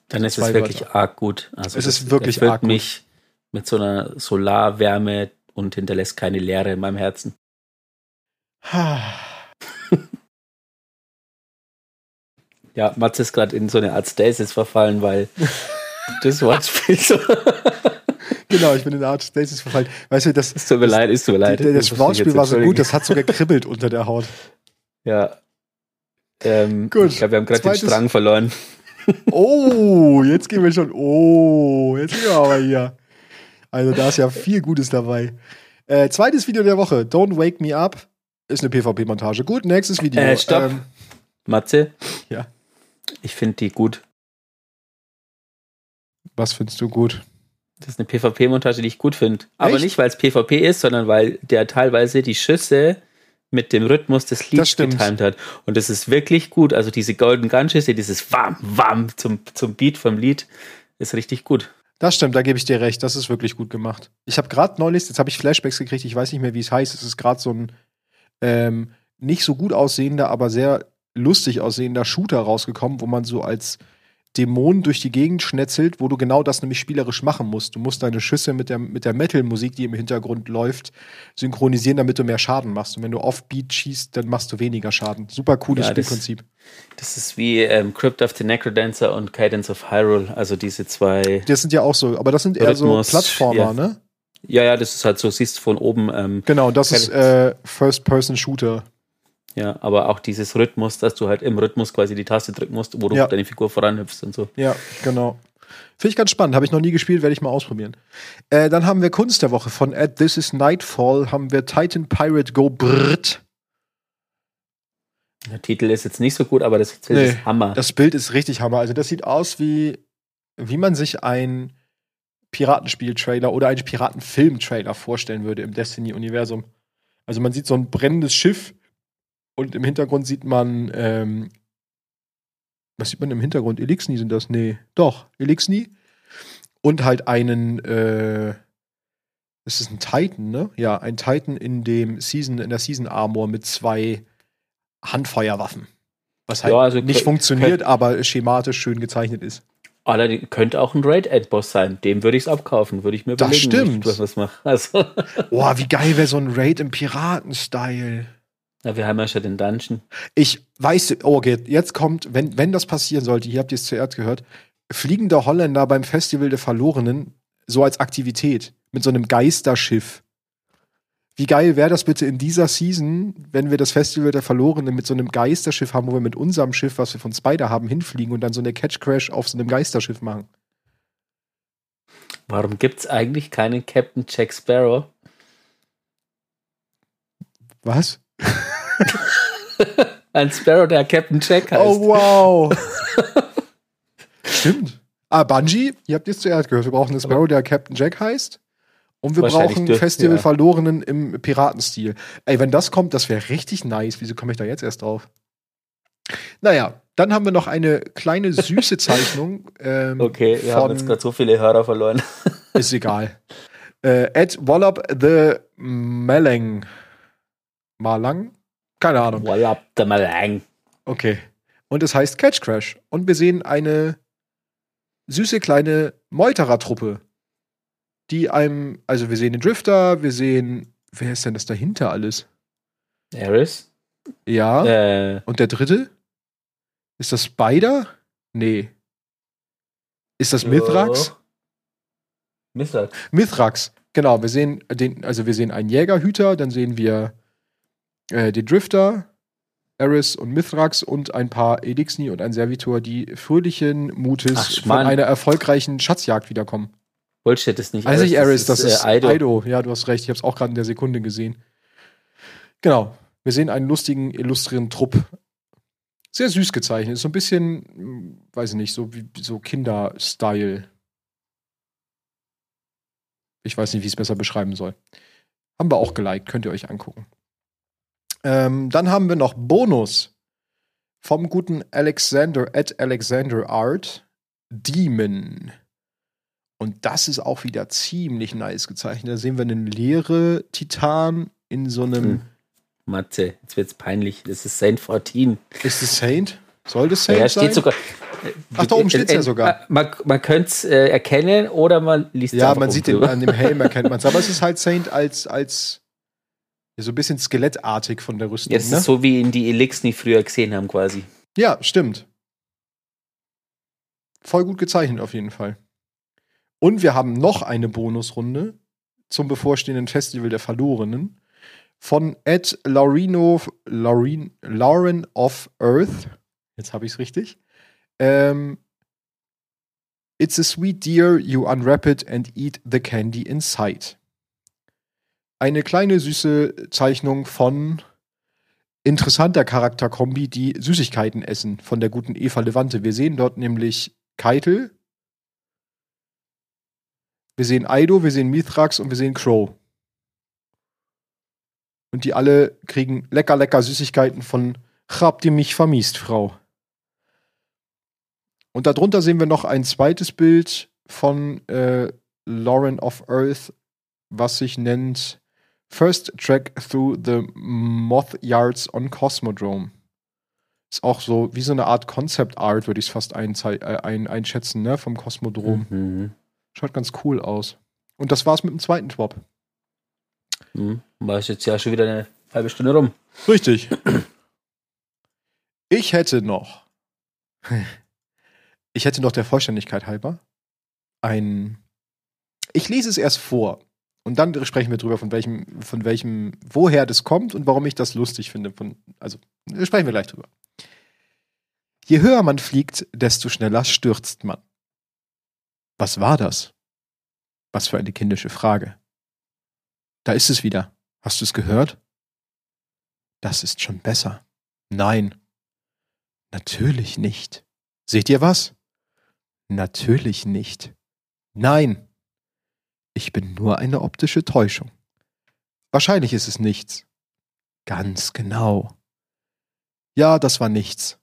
Dann ist es wirklich Wörter. arg gut. Also es ist wirklich arg gut. mich mit so einer Solarwärme und hinterlässt keine Leere in meinem Herzen. Ja, Mats ist gerade in so eine Art Stasis verfallen, weil das Wortspiel so. genau, ich bin in eine Art Stasis verfallen. Weißt du, das. Es tut mir leid, es tut mir leid. Das, das Wortspiel war so gut, das hat sogar kribbelt unter der Haut. Ja. Ähm, gut. Ich glaube, wir haben gerade den Strang verloren. Oh, jetzt gehen wir schon. Oh, jetzt gehen wir aber hier. Also, da ist ja viel Gutes dabei. Äh, zweites Video der Woche. Don't Wake Me Up. Ist eine PvP-Montage. Gut, nächstes Video. Äh, stopp. Ähm, Matze? Ja. Ich finde die gut. Was findest du gut? Das ist eine PvP-Montage, die ich gut finde. Aber nicht, weil es PvP ist, sondern weil der teilweise die Schüsse mit dem Rhythmus des Lieds getimt hat. Und das ist wirklich gut. Also diese Golden Gun-Schüsse, dieses Wam, Wam zum, zum Beat vom Lied, ist richtig gut. Das stimmt, da gebe ich dir recht. Das ist wirklich gut gemacht. Ich habe gerade neulich, jetzt habe ich Flashbacks gekriegt, ich weiß nicht mehr, wie es heißt. Es ist gerade so ein ähm, nicht so gut aussehender, aber sehr lustig aussehender Shooter rausgekommen, wo man so als Dämon durch die Gegend schnetzelt, wo du genau das nämlich spielerisch machen musst. Du musst deine Schüsse mit der, mit der Metal-Musik, die im Hintergrund läuft, synchronisieren, damit du mehr Schaden machst. Und wenn du off-Beat schießt, dann machst du weniger Schaden. Super cooles ja, Spielprinzip. Das, das, ist wie ähm, Crypt of the Necrodancer und Cadence of Hyrule, also diese zwei. Das sind ja auch so, aber das sind eher Rhythmus, so Plattformer, ja. ne? Ja, ja, das ist halt so, siehst du von oben. Ähm, genau, das ist äh, First-Person-Shooter. Ja, aber auch dieses Rhythmus, dass du halt im Rhythmus quasi die Taste drücken musst, wo du ja. deine Figur voranhüpfst und so. Ja, genau. Finde ich ganz spannend. Habe ich noch nie gespielt, werde ich mal ausprobieren. Äh, dann haben wir Kunst der Woche von At This Is Nightfall, haben wir Titan Pirate Go Brrrt. Der Titel ist jetzt nicht so gut, aber das Bild nee, ist Hammer. Das Bild ist richtig Hammer. Also das sieht aus wie, wie man sich ein Piratenspiel-Trailer oder einen Piratenfilm-Trailer vorstellen würde im Destiny-Universum. Also man sieht so ein brennendes Schiff und im Hintergrund sieht man, ähm, was sieht man im Hintergrund? Elixni sind das? Nee, doch, Elixni. Und halt einen, äh, das ist ein Titan, ne? Ja, ein Titan in dem Season, in der Season Armor mit zwei Handfeuerwaffen. Was halt ja, also nicht funktioniert, aber schematisch schön gezeichnet ist. Allerdings könnte auch ein Raid-Endboss sein. Dem würde ich es abkaufen, würde ich mir Das überlegen, stimmt. wie ich was mache. Also, Boah, wie geil wäre so ein Raid im Piraten-Style. Ja, wir haben ja schon den Dungeon. Ich weiß, oh, okay, jetzt kommt, wenn, wenn das passieren sollte, hier habt ihr es zuerst gehört, fliegender Holländer beim Festival der Verlorenen, so als Aktivität, mit so einem Geisterschiff. Wie geil wäre das bitte in dieser Season, wenn wir das Festival der Verlorenen mit so einem Geisterschiff haben, wo wir mit unserem Schiff, was wir von Spider haben, hinfliegen und dann so eine Catch Crash auf so einem Geisterschiff machen? Warum gibt es eigentlich keinen Captain Jack Sparrow? Was? Ein Sparrow, der Captain Jack heißt. Oh, wow. Stimmt. Ah, Bungie, ihr habt jetzt zuerst gehört, wir brauchen einen Sparrow, der Captain Jack heißt. Und wir brauchen dürft- Festival ja. Verlorenen im Piratenstil. Ey, wenn das kommt, das wäre richtig nice. Wieso komme ich da jetzt erst drauf? Naja, dann haben wir noch eine kleine süße Zeichnung. Ähm, Okay, wir von, haben jetzt gerade so viele Hörer verloren. Ist egal. Äh, Ed Wallop the Meleng. Malang? Keine Ahnung. Okay. Und es heißt Catch Crash. Und wir sehen eine süße kleine Meuterer-Truppe, die einem, also wir sehen den Drifter, wir sehen, wer ist denn das dahinter alles? Eris? Ja. Äh, Und der dritte? Ist das Spider? Nee. Ist das Mithrax? Mithrax. Mithrax, genau. Wir sehen den, also wir sehen einen Jägerhüter, dann sehen wir äh, den Drifter, Eris und Mithrax und ein paar Elixni und ein Servitor, die fröhlichen Mutes Ach, von einer erfolgreichen Schatzjagd wiederkommen. Bullshit ist nicht Also nicht Eris, das ist, äh, Ido. Aido. Ja, du hast recht, ich habe es auch gerade in der Sekunde gesehen. Genau. Wir sehen einen lustigen, illustren Trupp. Sehr süß gezeichnet. Ist so ein bisschen, hm, weiß ich nicht, so wie so Kinder-Style. Ich weiß nicht, wie ich es besser beschreiben soll. Haben wir auch geliked, könnt ihr euch angucken. Ähm, dann haben wir noch Bonus vom guten Alexander at Alexander Art Demon. Und das ist auch wieder ziemlich nice gezeichnet. Da sehen wir einen leere Titan in so einem. Hm. Matze, jetzt wird's peinlich. Das ist Saint 14. Ist es Saint? Soll das Ja, Saint ja, sein? steht sogar. Ach, da oben steht's ja sogar. Man, man könnte es äh, erkennen oder man liest ja, einfach man sieht den an dem Helm, erkennt man es. Aber es ist halt Saint als, als ja, so ein bisschen skelettartig von der Rüstung. Ja, es ne? ist so, wie ihn die Elixni früher gesehen haben, quasi. Ja, stimmt. Voll gut gezeichnet auf jeden Fall. Und wir haben noch eine Bonusrunde zum bevorstehenden Festival der Verlorenen von Ed Laurino, Laurin, Lauren of Earth. Jetzt habe ich es richtig. Ähm, It's a sweet deer, you unwrap it and eat the candy inside. Eine kleine süße Zeichnung von interessanter Charakterkombi, die Süßigkeiten essen, von der guten Eva Levante. Wir sehen dort nämlich Keitel, wir sehen Aido, wir sehen Mithrax und wir sehen Crow. Und die alle kriegen lecker, lecker Süßigkeiten von Habt ihr mich vermisst, Frau? Und darunter sehen wir noch ein zweites Bild von äh, Lauren of Earth, was sich nennt First Track Through the Moth Yards on Cosmodrome. Ist auch so wie so eine Art Concept Art, würde ich es fast äh, ein, einschätzen, ne, vom Kosmodrom. Mhm. Schaut ganz cool aus. Und das war's mit dem zweiten Twop. Mhm. War es jetzt ja schon wieder eine halbe Stunde rum. Richtig. Ich hätte noch, ich hätte noch der Vollständigkeit halber ein, ich lese es erst vor und dann sprechen wir drüber, von welchem, von welchem, woher das kommt und warum ich das lustig finde. Von, also, sprechen wir gleich drüber. Je höher man fliegt, desto schneller stürzt man. Was war das? Was für eine kindische Frage. Da ist es wieder. Hast du es gehört? Das ist schon besser. Nein. Natürlich nicht. Seht ihr was? Natürlich nicht. Nein. Ich bin nur eine optische Täuschung. Wahrscheinlich ist es nichts. Ganz genau. Ja, das war nichts.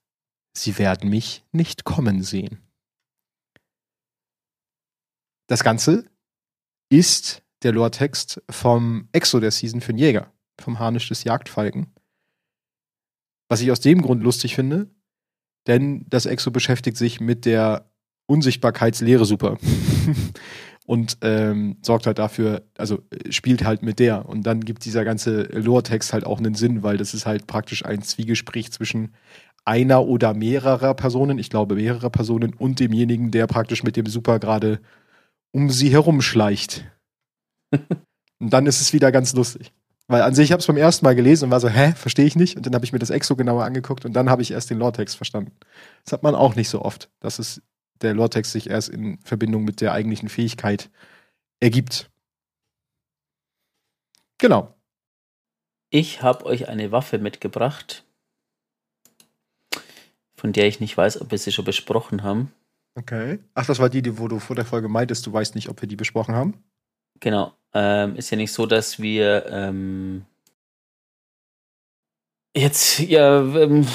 Sie werden mich nicht kommen sehen. Das Ganze ist der Lore-Text vom Exo der Season für den Jäger, vom Harnisch des Jagdfalken. Was ich aus dem Grund lustig finde, denn das Exo beschäftigt sich mit der Unsichtbarkeitslehre super. und ähm, sorgt halt dafür, also äh, spielt halt mit der. Und dann gibt dieser ganze Lore-Text halt auch einen Sinn, weil das ist halt praktisch ein Zwiegespräch zwischen einer oder mehrerer Personen, ich glaube mehrere Personen, und demjenigen, der praktisch mit dem Super gerade um sie herumschleicht. und dann ist es wieder ganz lustig. Weil an sich, ich habe es beim ersten Mal gelesen und war so, hä, verstehe ich nicht. Und dann habe ich mir das Exo genauer angeguckt und dann habe ich erst den Lore-Text verstanden. Das hat man auch nicht so oft, dass es der Lore-Text sich erst in Verbindung mit der eigentlichen Fähigkeit ergibt. Genau. Ich habe euch eine Waffe mitgebracht, von der ich nicht weiß, ob wir sie schon besprochen haben. Okay. Ach, das war die, die, wo du vor der Folge meintest, du weißt nicht, ob wir die besprochen haben? Genau. Ähm, ist ja nicht so, dass wir ähm, jetzt ja ähm,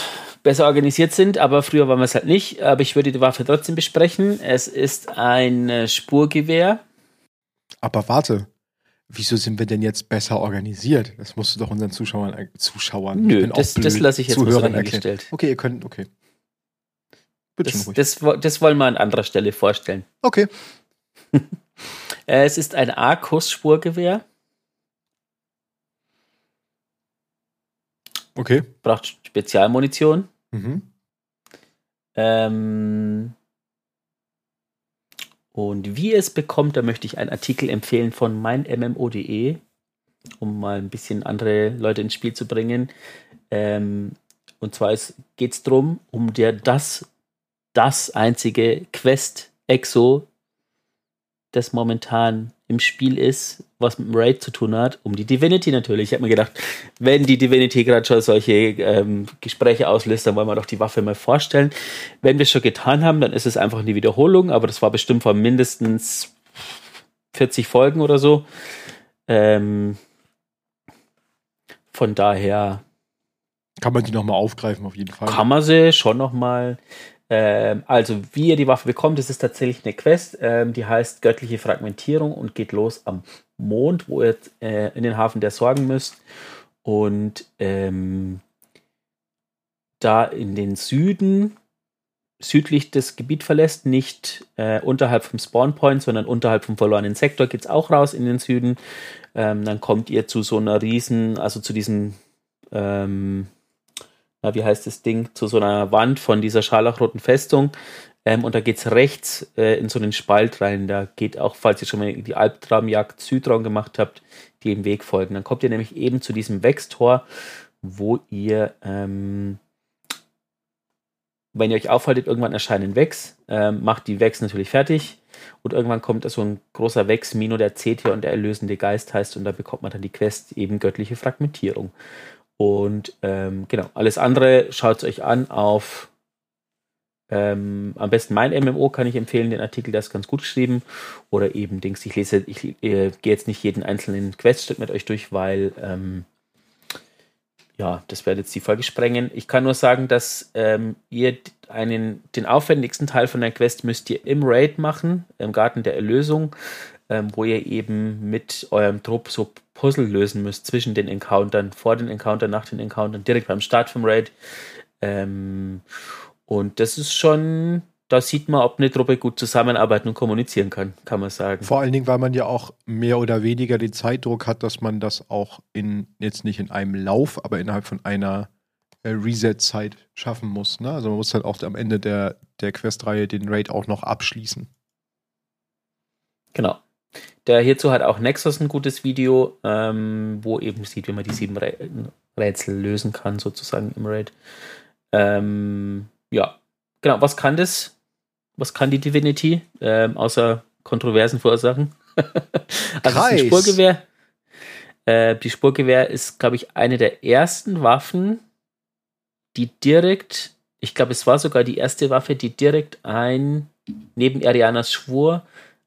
besser organisiert sind, aber früher waren wir es halt nicht. Aber ich würde die Waffe trotzdem besprechen. Es ist ein äh, Spurgewehr. Aber warte, wieso sind wir denn jetzt besser organisiert? Das musst du doch unseren Zuschauern, äh, Zuschauern, Nö, das, das lasse ich jetzt Zuhörern erklären. Okay, ihr könnt, okay. Bitte das, das, das wollen wir an anderer Stelle vorstellen. Okay. Äh, es ist ein Arcus-Spurgewehr. Okay. Braucht Spezialmunition. Mhm. Ähm, und wie es bekommt, da möchte ich einen Artikel empfehlen von meinmmo.de, um mal ein bisschen andere Leute ins Spiel zu bringen. Ähm, und zwar geht es darum, um der das das einzige Quest-Exo, das momentan im Spiel ist, was mit dem Raid zu tun hat, um die Divinity natürlich. Ich habe mir gedacht, wenn die Divinity gerade schon solche ähm, Gespräche auslöst, dann wollen wir doch die Waffe mal vorstellen. Wenn wir es schon getan haben, dann ist es einfach eine Wiederholung, aber das war bestimmt vor mindestens 40 Folgen oder so. Ähm, von daher. Kann man die nochmal aufgreifen, auf jeden Fall. Kann man sie schon nochmal. Ähm, also, wie ihr die Waffe bekommt, das ist tatsächlich eine Quest, ähm, die heißt Göttliche Fragmentierung und geht los am Mond, wo ihr äh, in den Hafen der sorgen müsst. Und ähm, da in den Süden, südlich das Gebiet verlässt, nicht äh, unterhalb vom Spawnpoint, sondern unterhalb vom verlorenen Sektor, geht es auch raus in den Süden. Ähm, dann kommt ihr zu so einer riesen, also zu diesem ähm, na, wie heißt das Ding, zu so einer Wand von dieser scharlachroten Festung. Ähm, und da geht es rechts äh, in so einen Spalt rein. Da geht auch, falls ihr schon mal die Albtraumjagd Südraum gemacht habt, die im Weg folgen. Dann kommt ihr nämlich eben zu diesem Wechstor, wo ihr, ähm, wenn ihr euch aufhaltet, irgendwann erscheinen Wex, ähm, macht die Wex natürlich fertig. Und irgendwann kommt so ein großer Wex, Mino der Zetia und der erlösende Geist heißt, und da bekommt man dann die Quest eben göttliche Fragmentierung. Und ähm, genau, alles andere schaut es euch an auf ähm, am besten mein MMO kann ich empfehlen, den Artikel, der ist ganz gut geschrieben. Oder eben Dings, ich lese, ich äh, gehe jetzt nicht jeden einzelnen Queststück mit euch durch, weil ähm, ja, das werde jetzt die Folge sprengen. Ich kann nur sagen, dass ähm, ihr einen, den aufwendigsten Teil von der Quest müsst ihr im Raid machen, im Garten der Erlösung ähm, wo ihr eben mit eurem Trupp so Puzzle lösen müsst zwischen den Encountern, vor den Encountern, nach den Encountern, direkt beim Start vom Raid. Ähm, und das ist schon, da sieht man, ob eine Truppe gut zusammenarbeiten und kommunizieren kann, kann man sagen. Vor allen Dingen, weil man ja auch mehr oder weniger den Zeitdruck hat, dass man das auch in, jetzt nicht in einem Lauf, aber innerhalb von einer äh, Reset-Zeit schaffen muss. Ne? Also man muss halt auch am Ende der, der Questreihe den Raid auch noch abschließen. Genau. Der hierzu hat auch Nexus ein gutes Video, ähm, wo eben sieht, wie man die sieben Rätsel lösen kann, sozusagen im Raid. Ähm, ja, genau. Was kann das? Was kann die Divinity? Ähm, außer Kontroversen verursachen. also Kreis. ein Spurgewehr. Äh, die Spurgewehr ist, glaube ich, eine der ersten Waffen, die direkt, ich glaube, es war sogar die erste Waffe, die direkt ein, neben Arianas Schwur,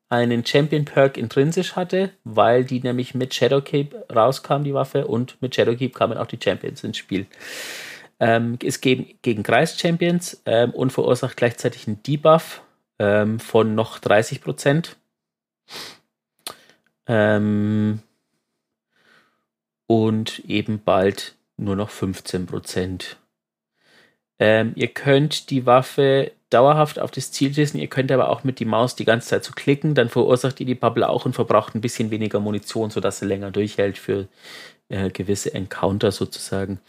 einen Champion Perk intrinsisch hatte, weil die nämlich mit Shadowkeep rauskam, die Waffe, und mit Shadowkeep kamen auch die Champions ins Spiel. Ähm, es geht gegen Kreis-Champions ähm, und verursacht gleichzeitig einen Debuff ähm, von noch 30 Prozent. Ähm, und eben bald nur noch 15 Prozent. Ähm, ihr könnt die Waffe dauerhaft auf das Ziel schießen. Ihr könnt aber auch mit die Maus die ganze Zeit so klicken, dann verursacht ihr die Bubble auch und verbraucht ein bisschen weniger Munition, sodass sie länger durchhält für äh, gewisse Encounter sozusagen.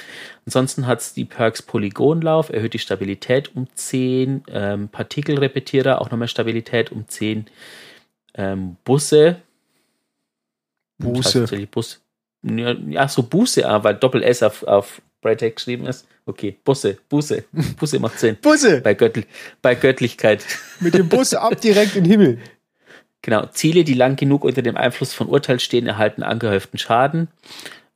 Ansonsten hat es die Perks Polygonlauf, erhöht die Stabilität um 10, ähm, Partikelrepetierer, auch nochmal Stabilität um 10, ähm, Busse. Buße. Das heißt Bus, ja, so Buße, ah, weil Doppel-S auf, auf Brightech geschrieben ist. Okay, Busse, Busse, Busse macht Sinn. Busse! Bei, Göttl bei Göttlichkeit. Mit dem Bus ab direkt in den Himmel. Genau, Ziele, die lang genug unter dem Einfluss von Urteil stehen, erhalten angehäuften Schaden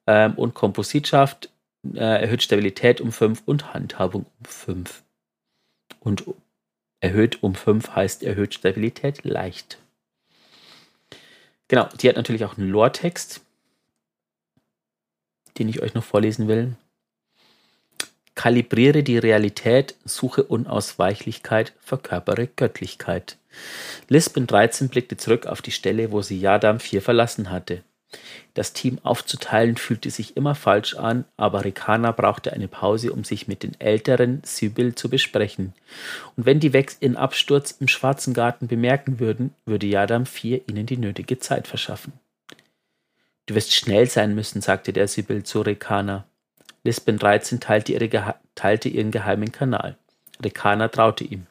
ähm, und Kompositschaft äh, erhöht Stabilität um 5 und Handhabung um 5. Und erhöht um 5 heißt erhöht Stabilität leicht. Genau, die hat natürlich auch einen Lore-Text, den ich euch noch vorlesen will. Kalibriere die Realität, suche Unausweichlichkeit, verkörpere Göttlichkeit. Lisbon 13 blickte zurück auf die Stelle, wo sie Yadam 4 verlassen hatte. Das Team aufzuteilen fühlte sich immer falsch an, aber Rekana brauchte eine Pause, um sich mit den älteren Sybil zu besprechen. Und wenn die Wex ihren Absturz im Schwarzen Garten bemerken würden, würde Yadam 4 ihnen die nötige Zeit verschaffen. Du wirst schnell sein müssen, sagte der Sybil zu Rekana. Lisbon 13 teilte, ihre, teilte ihren geheimen Kanal. Rekana traute ihm.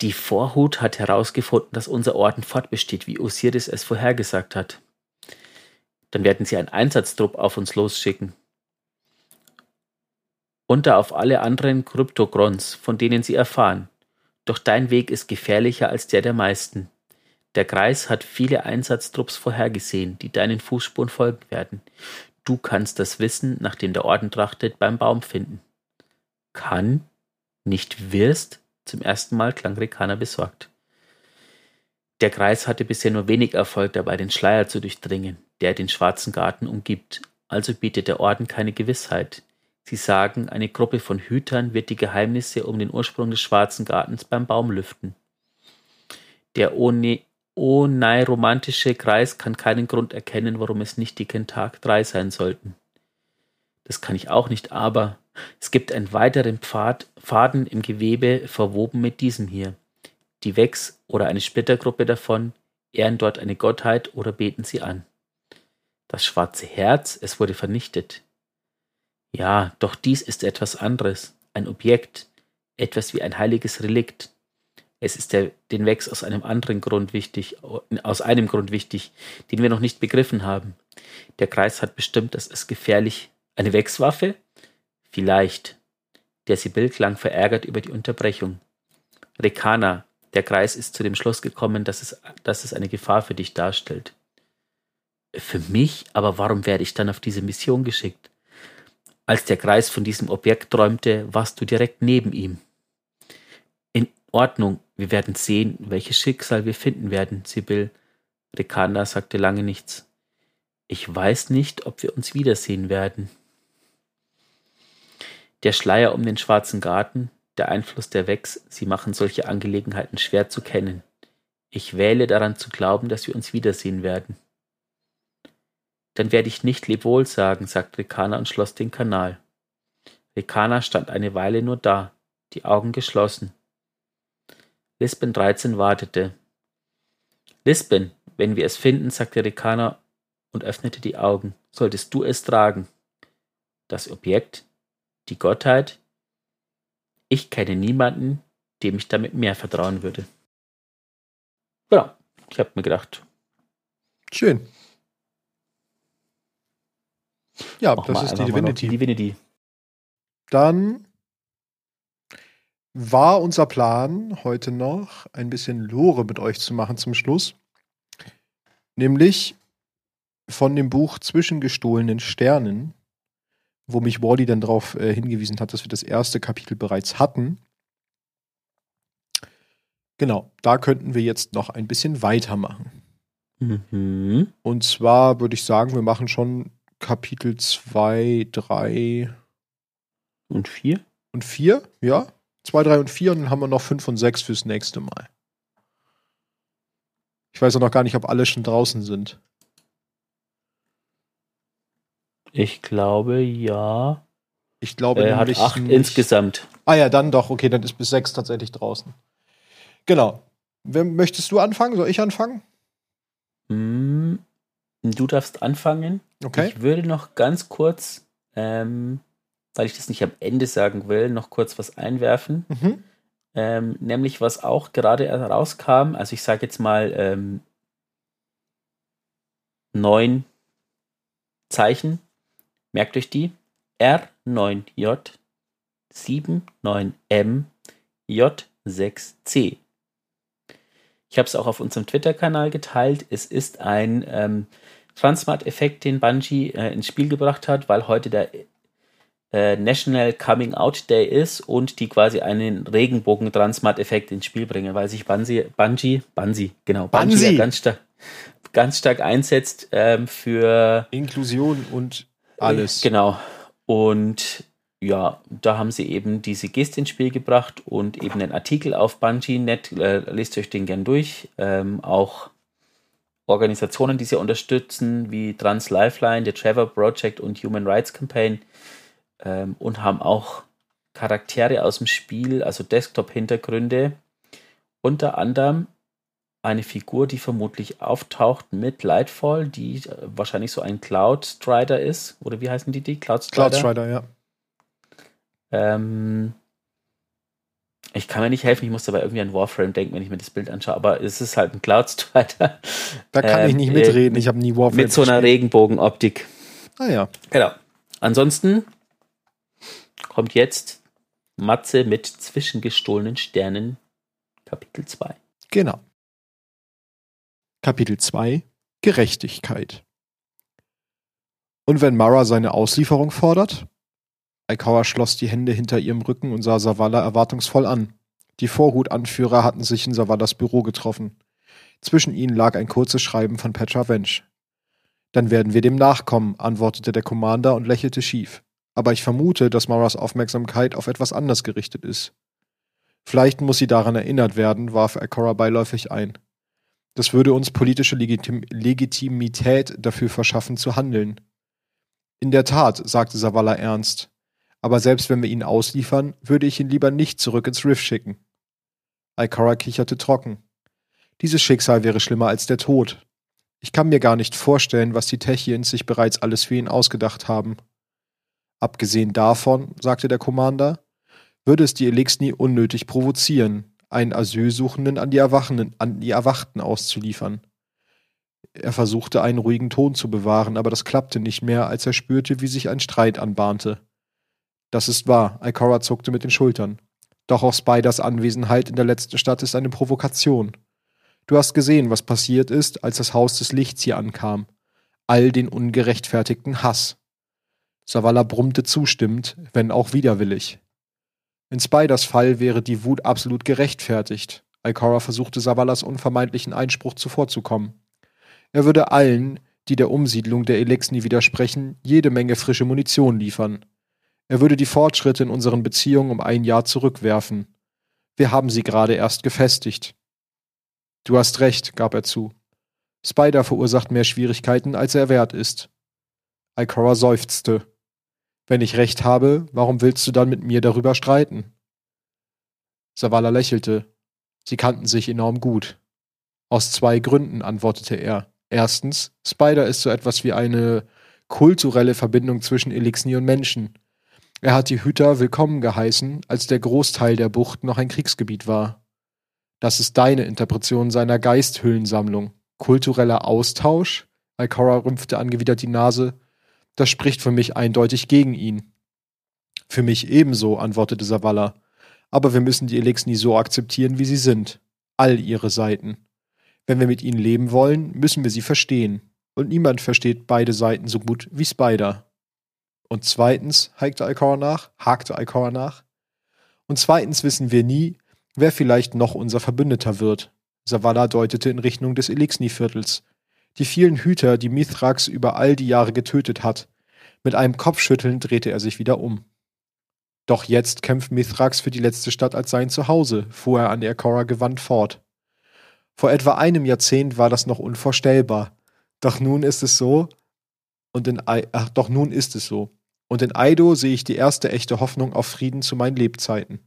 Die Vorhut hat herausgefunden, dass unser Orden fortbesteht, wie Osiris es vorhergesagt hat. Dann werden sie einen Einsatztrupp auf uns losschicken. Und auf alle anderen Kryptogrons, von denen sie erfahren. Doch dein Weg ist gefährlicher als der der meisten. Der Kreis hat viele Einsatztrupps vorhergesehen, die deinen Fußspuren folgen werden. Du kannst das Wissen, nach dem der Orden trachtet, beim Baum finden. Kann, nicht wirst? Zum ersten Mal klang Rekana besorgt. Der Kreis hatte bisher nur wenig Erfolg dabei, den Schleier zu durchdringen der den Schwarzen Garten umgibt. Also bietet der Orden keine Gewissheit. Sie sagen, eine Gruppe von Hütern wird die Geheimnisse um den Ursprung des Schwarzen Gartens beim Baum lüften. Der onei-romantische Kreis kann keinen Grund erkennen, warum es nicht die Kentag 3 sein sollten. Das kann ich auch nicht, aber es gibt einen weiteren Pfad, Faden im Gewebe verwoben mit diesem hier. Die Wex oder eine Splittergruppe davon ehren dort eine Gottheit oder beten sie an. Das schwarze Herz, es wurde vernichtet. Ja, doch dies ist etwas anderes, ein Objekt, etwas wie ein heiliges Relikt. Es ist der, den Wex aus einem anderen Grund wichtig, aus einem Grund wichtig, den wir noch nicht begriffen haben. Der Kreis hat bestimmt, dass es gefährlich. Eine Wechswaffe? Vielleicht. Der Sibyl klang verärgert über die Unterbrechung. Rekana, der Kreis ist zu dem Schluss gekommen, dass es, dass es eine Gefahr für dich darstellt für mich, aber warum werde ich dann auf diese Mission geschickt? Als der Kreis von diesem Objekt träumte, warst du direkt neben ihm. Ordnung, wir werden sehen, welches Schicksal wir finden werden, Sibyl. Rekanda sagte lange nichts. Ich weiß nicht, ob wir uns wiedersehen werden. Der Schleier um den schwarzen Garten, der Einfluss der Wex, sie machen solche Angelegenheiten schwer zu kennen. Ich wähle daran zu glauben, dass wir uns wiedersehen werden. Dann werde ich nicht Lebwohl sagen, sagte Rekana und schloss den Kanal. Rekana stand eine Weile nur da, die Augen geschlossen. Lisbon 13 wartete. Lisbon, wenn wir es finden, sagte Rekana und öffnete die Augen, solltest du es tragen. Das Objekt? Die Gottheit? Ich kenne niemanden, dem ich damit mehr vertrauen würde. Genau, ich habe mir gedacht. Schön. Ja, das ist die Divinity. die Divinity. Dann war unser Plan, heute noch ein bisschen Lore mit euch zu machen zum Schluss. Nämlich von dem Buch Zwischengestohlenen Sternen, wo mich Wally dann darauf äh, hingewiesen hat, dass wir das erste Kapitel bereits hatten. Genau, da könnten wir jetzt noch ein bisschen weitermachen. Mhm. Und zwar würde ich sagen, wir machen schon Kapitel 2, 3 und 4. Und 4, ja. 2, 3 und 4 und dann haben wir noch 5 und 6 fürs nächste Mal. Ich weiß auch noch gar nicht, ob alle schon draußen sind. Ich glaube, ja. Ich glaube Er hat acht nicht- insgesamt. Ah ja, dann doch. Okay, dann ist bis sechs tatsächlich draußen. Genau. Wer, möchtest du anfangen? Soll ich anfangen? Hm, du darfst anfangen. Okay. Ich würde noch ganz kurz, ähm, weil ich das nicht am Ende sagen will, noch kurz was einwerfen. Mhm. Ähm, nämlich was auch gerade erst rauskam. Also ich sage jetzt mal ähm, neun Zeichen. Merkt euch die. R9J 79M J6C. Ich habe es auch auf unserem Twitter-Kanal geteilt. Es ist ein ähm, Transmart-Effekt, den Bungie äh, ins Spiel gebracht hat, weil heute der äh, National Coming Out Day ist und die quasi einen Regenbogen-Transmart-Effekt ins Spiel bringen, weil sich Bungie, Bungie, Bungie, genau, Bungie Bungie. ja ganz, stark, ganz stark einsetzt ähm, für Inklusion und alles. Genau. Und ja, da haben sie eben diese Geste ins Spiel gebracht und eben einen Artikel auf Bungie.net. Äh, lest euch den gern durch. Ähm, auch Organisationen, die sie unterstützen, wie Trans Lifeline, der Trevor Project und Human Rights Campaign. Ähm, und haben auch Charaktere aus dem Spiel, also Desktop-Hintergründe. Unter anderem eine Figur, die vermutlich auftaucht mit Lightfall, die äh, wahrscheinlich so ein Cloud Strider ist. Oder wie heißen die die? Cloud Strider? Cloud Strider, ja. Ähm, ich kann mir nicht helfen, ich muss dabei irgendwie an Warframe denken, wenn ich mir das Bild anschaue, aber es ist halt ein Cloud Strider Da kann Ähm, ich nicht äh, mitreden. Ich habe nie Warframe mit so einer. Regenbogenoptik. Ah ja. Genau. Ansonsten kommt jetzt Matze mit zwischengestohlenen Sternen, Kapitel 2. Genau. Kapitel 2 Gerechtigkeit. Und wenn Mara seine Auslieferung fordert? Aikawa schloss die Hände hinter ihrem Rücken und sah Savala erwartungsvoll an. Die Vorhutanführer hatten sich in Savalas Büro getroffen. Zwischen ihnen lag ein kurzes Schreiben von Petra Wensch. Dann werden wir dem nachkommen, antwortete der Commander und lächelte schief. Aber ich vermute, dass Maras Aufmerksamkeit auf etwas anders gerichtet ist. Vielleicht muss sie daran erinnert werden, warf Akora beiläufig ein. Das würde uns politische Legitim Legitimität dafür verschaffen, zu handeln. In der Tat, sagte Savala ernst. Aber selbst wenn wir ihn ausliefern, würde ich ihn lieber nicht zurück ins Riff schicken. Ikora kicherte trocken. Dieses Schicksal wäre schlimmer als der Tod. Ich kann mir gar nicht vorstellen, was die Techians sich bereits alles für ihn ausgedacht haben. Abgesehen davon, sagte der Commander, würde es die Elixni unnötig provozieren, einen Asylsuchenden an die, an die Erwachten auszuliefern. Er versuchte einen ruhigen Ton zu bewahren, aber das klappte nicht mehr, als er spürte, wie sich ein Streit anbahnte. Das ist wahr, Ikora zuckte mit den Schultern. Doch auch Spiders Anwesenheit in der letzten Stadt ist eine Provokation. Du hast gesehen, was passiert ist, als das Haus des Lichts hier ankam. All den ungerechtfertigten Hass. Savala brummte zustimmend, wenn auch widerwillig. In Spiders Fall wäre die Wut absolut gerechtfertigt. Ikora versuchte Savalas unvermeidlichen Einspruch zuvorzukommen. Er würde allen, die der Umsiedlung der Elexni widersprechen, jede Menge frische Munition liefern. Er würde die Fortschritte in unseren Beziehungen um ein Jahr zurückwerfen. Wir haben sie gerade erst gefestigt. Du hast recht, gab er zu. Spider verursacht mehr Schwierigkeiten, als er wert ist. Ikora seufzte. Wenn ich recht habe, warum willst du dann mit mir darüber streiten? Savala lächelte. Sie kannten sich enorm gut. Aus zwei Gründen, antwortete er. Erstens, Spider ist so etwas wie eine kulturelle Verbindung zwischen Elixni und Menschen. Er hat die Hüter willkommen geheißen, als der Großteil der Bucht noch ein Kriegsgebiet war. Das ist deine Interpretation seiner Geisthüllensammlung. Kultureller Austausch? Ikora rümpfte angewidert die Nase. Das spricht für mich eindeutig gegen ihn. Für mich ebenso, antwortete Savala. Aber wir müssen die Elixni so akzeptieren, wie sie sind. All ihre Seiten. Wenn wir mit ihnen leben wollen, müssen wir sie verstehen. Und niemand versteht beide Seiten so gut wie Spider. Und zweitens, hakte Ikora nach, hakte Ikora nach. Und zweitens wissen wir nie, wer vielleicht noch unser Verbündeter wird. Savala deutete in Richtung des Elixni-Viertels. Die vielen Hüter, die Mithrax über all die Jahre getötet hat. Mit einem Kopfschütteln drehte er sich wieder um. Doch jetzt kämpft Mithrax für die letzte Stadt als sein Zuhause, fuhr er an der Ikora gewandt fort. Vor etwa einem Jahrzehnt war das noch unvorstellbar. Doch nun ist es so, und in, ach, doch nun ist es so. Und in Aido sehe ich die erste echte Hoffnung auf Frieden zu meinen Lebzeiten.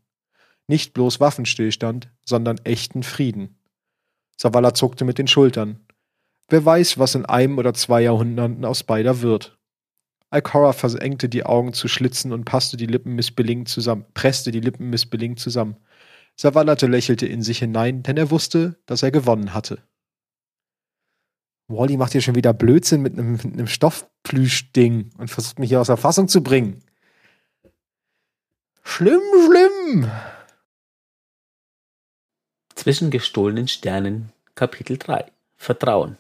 Nicht bloß Waffenstillstand, sondern echten Frieden. Savala zuckte mit den Schultern. Wer weiß, was in einem oder zwei Jahrhunderten aus beider wird. Alcora versengte die Augen zu Schlitzen und passte die Lippen missbilligend zusammen, presste die Lippen missbilligend zusammen. Savallate lächelte in sich hinein, denn er wusste, dass er gewonnen hatte. Wally macht hier schon wieder Blödsinn mit einem, mit einem Stoffplüschding und versucht mich hier aus der Fassung zu bringen. Schlimm, schlimm. Zwischen gestohlenen Sternen, Kapitel 3. Vertrauen.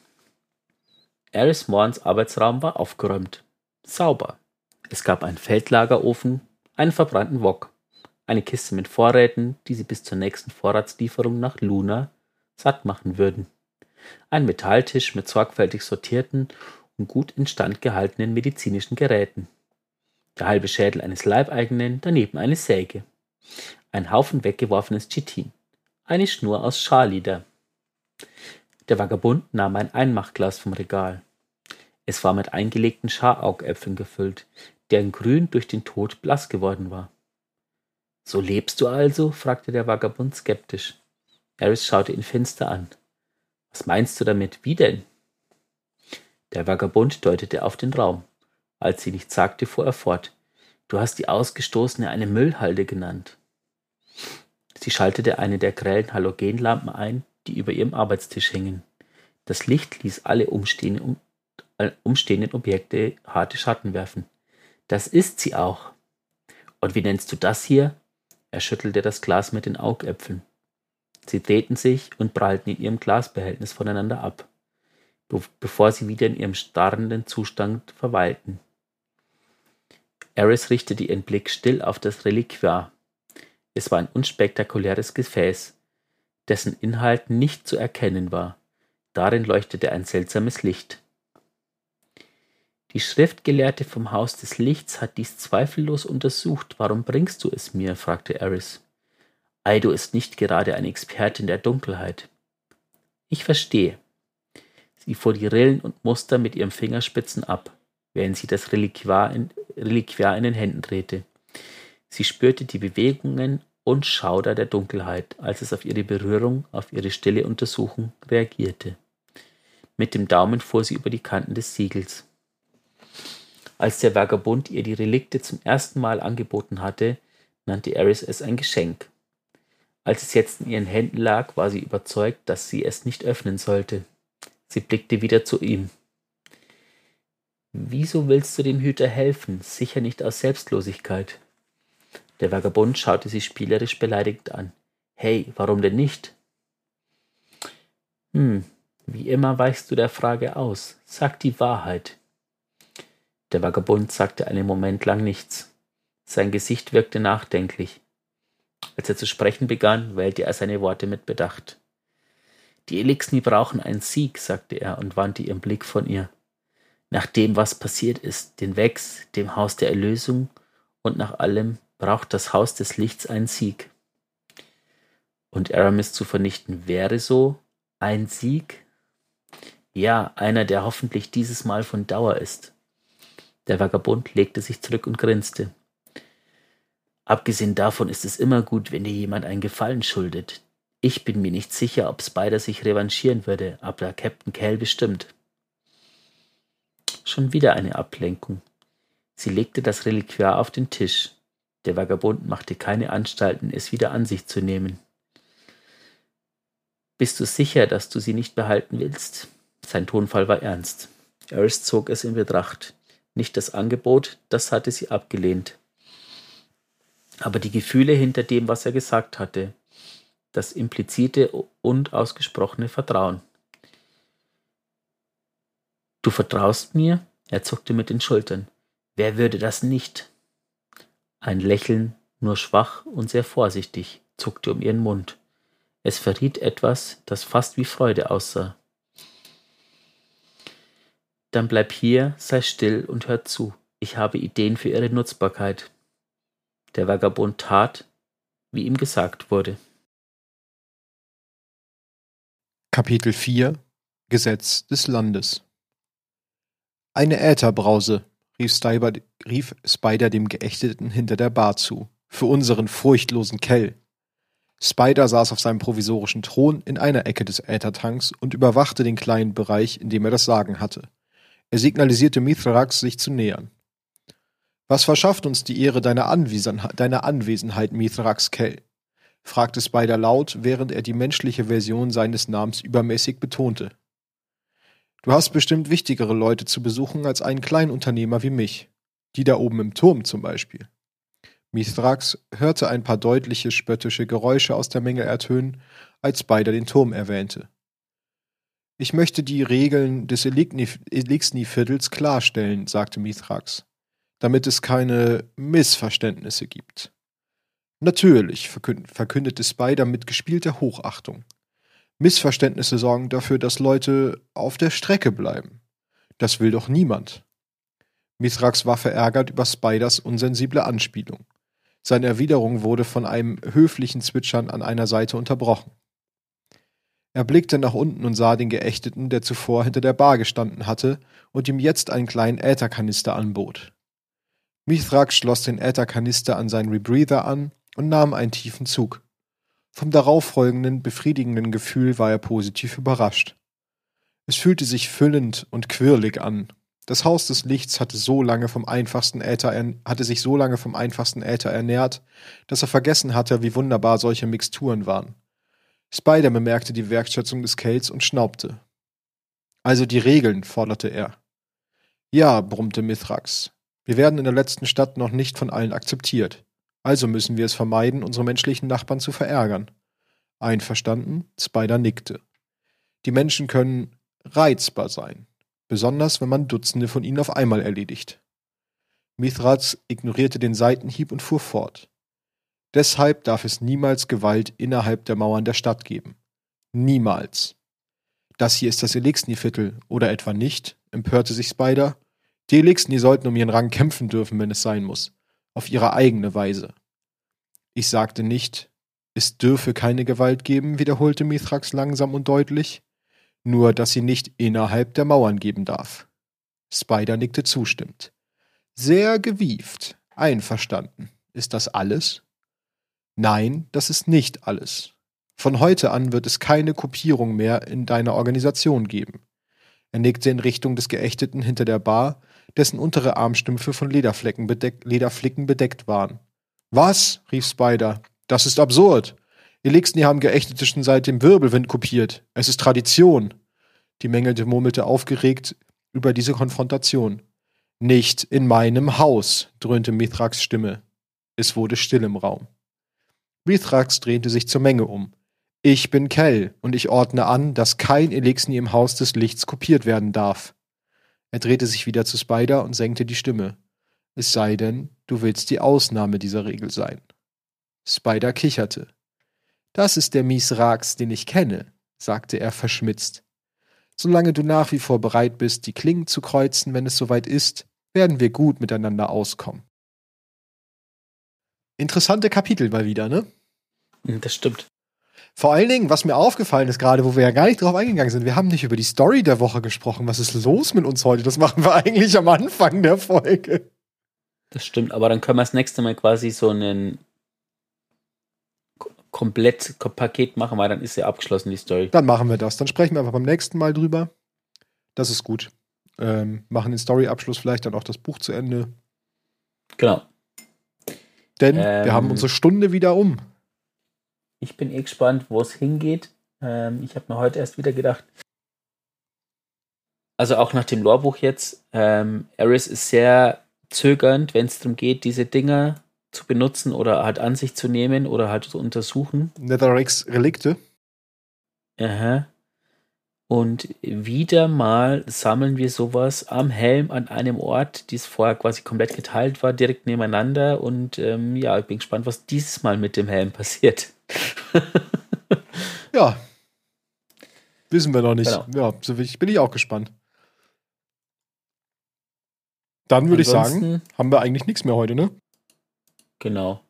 Eris Morns Arbeitsraum war aufgeräumt. Sauber. Es gab einen Feldlagerofen, einen verbrannten Wok, eine Kiste mit Vorräten, die sie bis zur nächsten Vorratslieferung nach Luna satt machen würden. Ein Metalltisch mit sorgfältig sortierten und gut instand gehaltenen medizinischen Geräten. Der halbe Schädel eines Leibeigenen, daneben eine Säge. Ein Haufen weggeworfenes Chitin. Eine Schnur aus Scharlieder. Der Vagabund nahm ein Einmachglas vom Regal. Es war mit eingelegten Scharaugäpfeln gefüllt, deren Grün durch den Tod blass geworden war. So lebst du also? fragte der Vagabund skeptisch. Eris schaute ihn finster an. Was meinst du damit? Wie denn? Der Vagabund deutete auf den Raum. Als sie nichts sagte, fuhr er fort. Du hast die Ausgestoßene eine Müllhalde genannt. Sie schaltete eine der grellen Halogenlampen ein, die über ihrem Arbeitstisch hingen. Das Licht ließ alle umstehenden, umstehenden Objekte harte Schatten werfen. Das ist sie auch. Und wie nennst du das hier? Er schüttelte das Glas mit den Augäpfeln. Sie drehten sich und prallten in ihrem Glasbehältnis voneinander ab, bevor sie wieder in ihrem starrenden Zustand verweilten. Eris richtete ihren Blick still auf das Reliquar. Es war ein unspektakuläres Gefäß, dessen Inhalt nicht zu erkennen war. Darin leuchtete ein seltsames Licht. Die Schriftgelehrte vom Haus des Lichts hat dies zweifellos untersucht. Warum bringst du es mir? fragte Eris. Aido ist nicht gerade eine Expertin der Dunkelheit. Ich verstehe. Sie fuhr die Rillen und Muster mit ihren Fingerspitzen ab, während sie das Reliquar in, Reliquar in den Händen drehte. Sie spürte die Bewegungen und Schauder der Dunkelheit, als es auf ihre Berührung, auf ihre stille Untersuchung reagierte. Mit dem Daumen fuhr sie über die Kanten des Siegels. Als der Vagabund ihr die Relikte zum ersten Mal angeboten hatte, nannte Eris es ein Geschenk. Als es jetzt in ihren Händen lag, war sie überzeugt, dass sie es nicht öffnen sollte. Sie blickte wieder zu ihm. Wieso willst du dem Hüter helfen? Sicher nicht aus Selbstlosigkeit. Der Vagabund schaute sie spielerisch beleidigt an. Hey, warum denn nicht? Hm, wie immer weichst du der Frage aus. Sag die Wahrheit. Der Vagabund sagte einen Moment lang nichts. Sein Gesicht wirkte nachdenklich. Als er zu sprechen begann, wählte er seine Worte mit Bedacht. Die Elixni brauchen einen Sieg, sagte er und wandte ihren Blick von ihr. Nach dem, was passiert ist, den Wex, dem Haus der Erlösung und nach allem braucht das Haus des Lichts einen Sieg. Und Aramis zu vernichten wäre so ein Sieg? Ja, einer, der hoffentlich dieses Mal von Dauer ist. Der Vagabund legte sich zurück und grinste. Abgesehen davon ist es immer gut, wenn dir jemand einen Gefallen schuldet. Ich bin mir nicht sicher, ob Spider sich revanchieren würde, aber Captain Kell bestimmt. Schon wieder eine Ablenkung. Sie legte das Reliquar auf den Tisch. Der Vagabund machte keine Anstalten, es wieder an sich zu nehmen. Bist du sicher, dass du sie nicht behalten willst? Sein Tonfall war ernst. Earth zog es in Betracht. Nicht das Angebot, das hatte sie abgelehnt aber die Gefühle hinter dem, was er gesagt hatte, das implizite und ausgesprochene Vertrauen. Du vertraust mir? Er zuckte mit den Schultern. Wer würde das nicht? Ein Lächeln, nur schwach und sehr vorsichtig, zuckte um ihren Mund. Es verriet etwas, das fast wie Freude aussah. Dann bleib hier, sei still und hör zu. Ich habe Ideen für ihre Nutzbarkeit. Der Vagabund tat, wie ihm gesagt wurde. Kapitel 4 Gesetz des Landes Eine Ätherbrause, rief Spider, rief Spider dem Geächteten hinter der Bar zu. Für unseren furchtlosen Kell. Spider saß auf seinem provisorischen Thron in einer Ecke des Äthertanks und überwachte den kleinen Bereich, in dem er das Sagen hatte. Er signalisierte Mithrax, sich zu nähern. Was verschafft uns die Ehre deiner, Anwesenheit, deiner Anwesenheit, Mithrax Kell? fragte Spider laut, während er die menschliche Version seines Namens übermäßig betonte. Du hast bestimmt wichtigere Leute zu besuchen als einen Kleinunternehmer wie mich. Die da oben im Turm zum Beispiel. Mithrax hörte ein paar deutliche spöttische Geräusche aus der Menge ertönen, als Spider den Turm erwähnte. Ich möchte die Regeln des Elixni-Viertels klarstellen, sagte Mithrax, damit es keine Missverständnisse gibt. Natürlich, verkündete Spider mit gespielter Hochachtung. Missverständnisse sorgen dafür, dass Leute auf der Strecke bleiben. Das will doch niemand. Mithrax war verärgert über Spiders unsensible Anspielung. Seine Erwiderung wurde von einem höflichen Zwitschern an einer Seite unterbrochen. Er blickte nach unten und sah den Geächteten, der zuvor hinter der Bar gestanden hatte und ihm jetzt einen kleinen Ätherkanister anbot. Mithrax schloss den Ätherkanister an seinen Rebreather an und nahm einen tiefen Zug. Vom darauffolgenden befriedigenden Gefühl war er positiv überrascht. Es fühlte sich füllend und quirlig an. Das Haus des Lichts hatte so lange vom einfachsten Äther hatte sich so lange vom einfachsten Äther ernährt, dass er vergessen hatte, wie wunderbar solche Mixturen waren. Spider bemerkte die Wertschätzung des Kells und schnaubte. Also die Regeln, forderte er. Ja, brummte Mithrax. Wir werden in der letzten Stadt noch nicht von allen akzeptiert. Also müssen wir es vermeiden, unsere menschlichen Nachbarn zu verärgern. Einverstanden? Spider nickte. Die Menschen können reizbar sein, besonders wenn man Dutzende von ihnen auf einmal erledigt. Mithrax ignorierte den Seitenhieb und fuhr fort. Deshalb darf es niemals Gewalt innerhalb der Mauern der Stadt geben. Niemals. Das hier ist das Elixni-Viertel, oder etwa nicht? empörte sich Spider. Die Elixni sollten um ihren Rang kämpfen dürfen, wenn es sein muss. Auf ihre eigene Weise. Ich sagte nicht, es dürfe keine Gewalt geben, wiederholte Mithrax langsam und deutlich. Nur, dass sie nicht innerhalb der Mauern geben darf. Spider nickte zustimmend. Sehr gewieft. Einverstanden. Ist das alles? Nein, das ist nicht alles. Von heute an wird es keine Kopierung mehr in deiner Organisation geben. Er nickte in Richtung des Geächteten hinter der Bar, dessen untere Armstümpfe von Lederflecken bedeck Lederflicken bedeckt waren. Was? rief Spider. Das ist absurd. Elixni haben Geächtete schon seit dem Wirbelwind kopiert. Es ist Tradition. Die Menge murmelte aufgeregt über diese Konfrontation. Nicht in meinem Haus, dröhnte Mithrax Stimme. Es wurde still im Raum. Mithrax drehte sich zur Menge um. Ich bin Kell und ich ordne an, dass kein Elixni im Haus des Lichts kopiert werden darf. Er drehte sich wieder zu Spider und senkte die Stimme. Es sei denn, du willst die Ausnahme dieser Regel sein. Spider kicherte. Das ist der Misrax, den ich kenne, sagte er verschmitzt. Solange du nach wie vor bereit bist, die Klingen zu kreuzen, wenn es soweit ist, werden wir gut miteinander auskommen. Interessante Kapitel mal wieder, ne? Hm, das stimmt. Vor allen Dingen, was mir aufgefallen ist gerade, wo wir ja gar nicht drauf eingegangen sind, wir haben nicht über die Story der Woche gesprochen. Was ist los mit uns heute? Das machen wir eigentlich am Anfang der Folge. Das stimmt, aber dann können wir das nächste Mal quasi so einen komplett Paket machen, weil dann ist ja abgeschlossen, die Story. Dann machen wir das. Dann sprechen wir einfach beim nächsten Mal drüber. Das ist gut. Ähm, machen den Story-Abschluss vielleicht dann auch das Buch zu Ende. Genau. Denn ähm, wir haben ähm, unsere Stunde wieder um. Ich bin eh gespannt, wo es hingeht. Ähm, ich habe mir heute erst wieder gedacht, also auch nach dem Lorbuch jetzt, ähm, Eris ist sehr zögernd, wenn es darum geht, diese Dinger zu benutzen oder halt an sich zu nehmen oder halt zu untersuchen. Netherix Relikte. Aha. Und wieder mal sammeln wir sowas am Helm an einem Ort, die es vorher quasi komplett geteilt war, direkt nebeneinander. Und ähm, ja, ich bin gespannt, was dieses Mal mit dem Helm passiert. ja. Wissen wir noch nicht. Genau. Ja, so bin ich auch gespannt. Dann würde ich sagen, haben wir eigentlich nichts mehr heute, ne? Genau.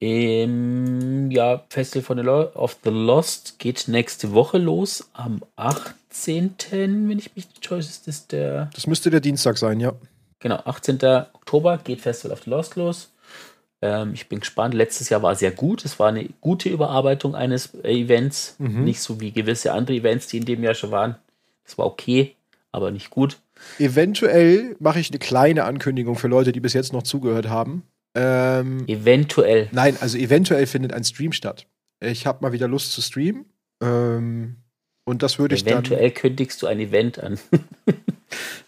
Ähm, ja, Festival von the of the Lost geht nächste Woche los, am 18., wenn ich mich nicht täusche, ist das der. Das müsste der Dienstag sein, ja. Genau, 18. Oktober geht Festival of the Lost los. Ähm, ich bin gespannt. Letztes Jahr war sehr gut. Es war eine gute Überarbeitung eines Events. Mhm. Nicht so wie gewisse andere Events, die in dem Jahr schon waren. Das war okay, aber nicht gut. Eventuell mache ich eine kleine Ankündigung für Leute, die bis jetzt noch zugehört haben. Ähm, Eventuell. nein, also eventuell findet ein Stream statt. Ich habe mal wieder Lust zu streamen. Ähm, und das würde ich dann. Eventuell kündigst du ein Event an.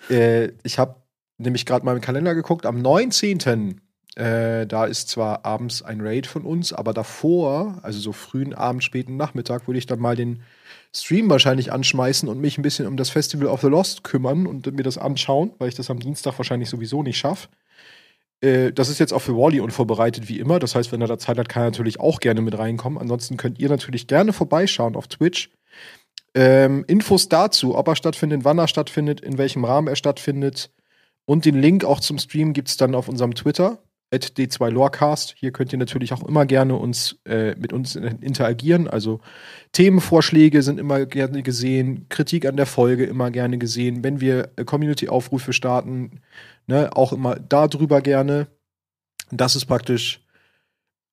Äh, ich habe nämlich gerade mal im Kalender geguckt. Am 19. Äh, da ist zwar abends ein Raid von uns, aber davor, also so frühen Abend, späten Nachmittag, würde ich dann mal den Stream wahrscheinlich anschmeißen und mich ein bisschen um das Festival of the Lost kümmern und mir das anschauen, weil ich das am Dienstag wahrscheinlich sowieso nicht schaffe. Äh, das ist jetzt auch für Wally unvorbereitet wie immer. Das heißt, wenn er da Zeit hat, kann er natürlich auch gerne mit reinkommen. Ansonsten könnt ihr natürlich gerne vorbeischauen auf Twitch. Ähm, Infos dazu, ob er stattfindet, wann er stattfindet, in welchem Rahmen er stattfindet und den Link auch zum Stream gibt es dann auf unserem Twitter, d2lorecast. Hier könnt ihr natürlich auch immer gerne uns äh, mit uns interagieren. Also Themenvorschläge sind immer gerne gesehen, Kritik an der Folge immer gerne gesehen. Wenn wir äh, Community-Aufrufe starten, ne, auch immer darüber gerne. Das ist praktisch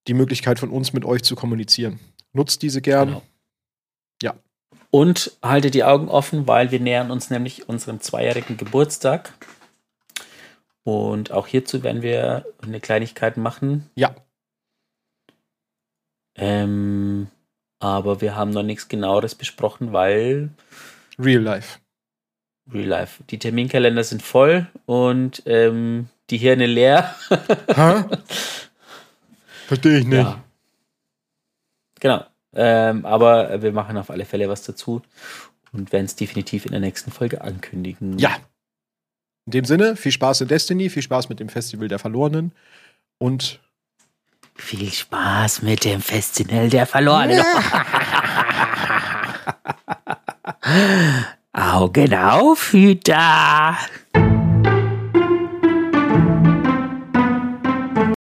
die Möglichkeit von uns mit euch zu kommunizieren. Nutzt diese gern. Genau. Ja. Und haltet die Augen offen, weil wir nähern uns nämlich unserem zweijährigen Geburtstag. Und auch hierzu werden wir eine Kleinigkeit machen. Ja. Ähm, aber wir haben noch nichts genaueres besprochen, weil Real Life. Real Life. Die Terminkalender sind voll und ähm, die Hirne leer. Hä? Verstehe ich nicht. Ja. Genau. Ähm, aber wir machen auf alle Fälle was dazu und werden es definitiv in der nächsten Folge ankündigen. Ja. In dem Sinne, viel Spaß in Destiny, viel Spaß mit dem Festival der Verlorenen und Viel Spaß mit dem Festival der Verlorenen. Augen auf, Hüter.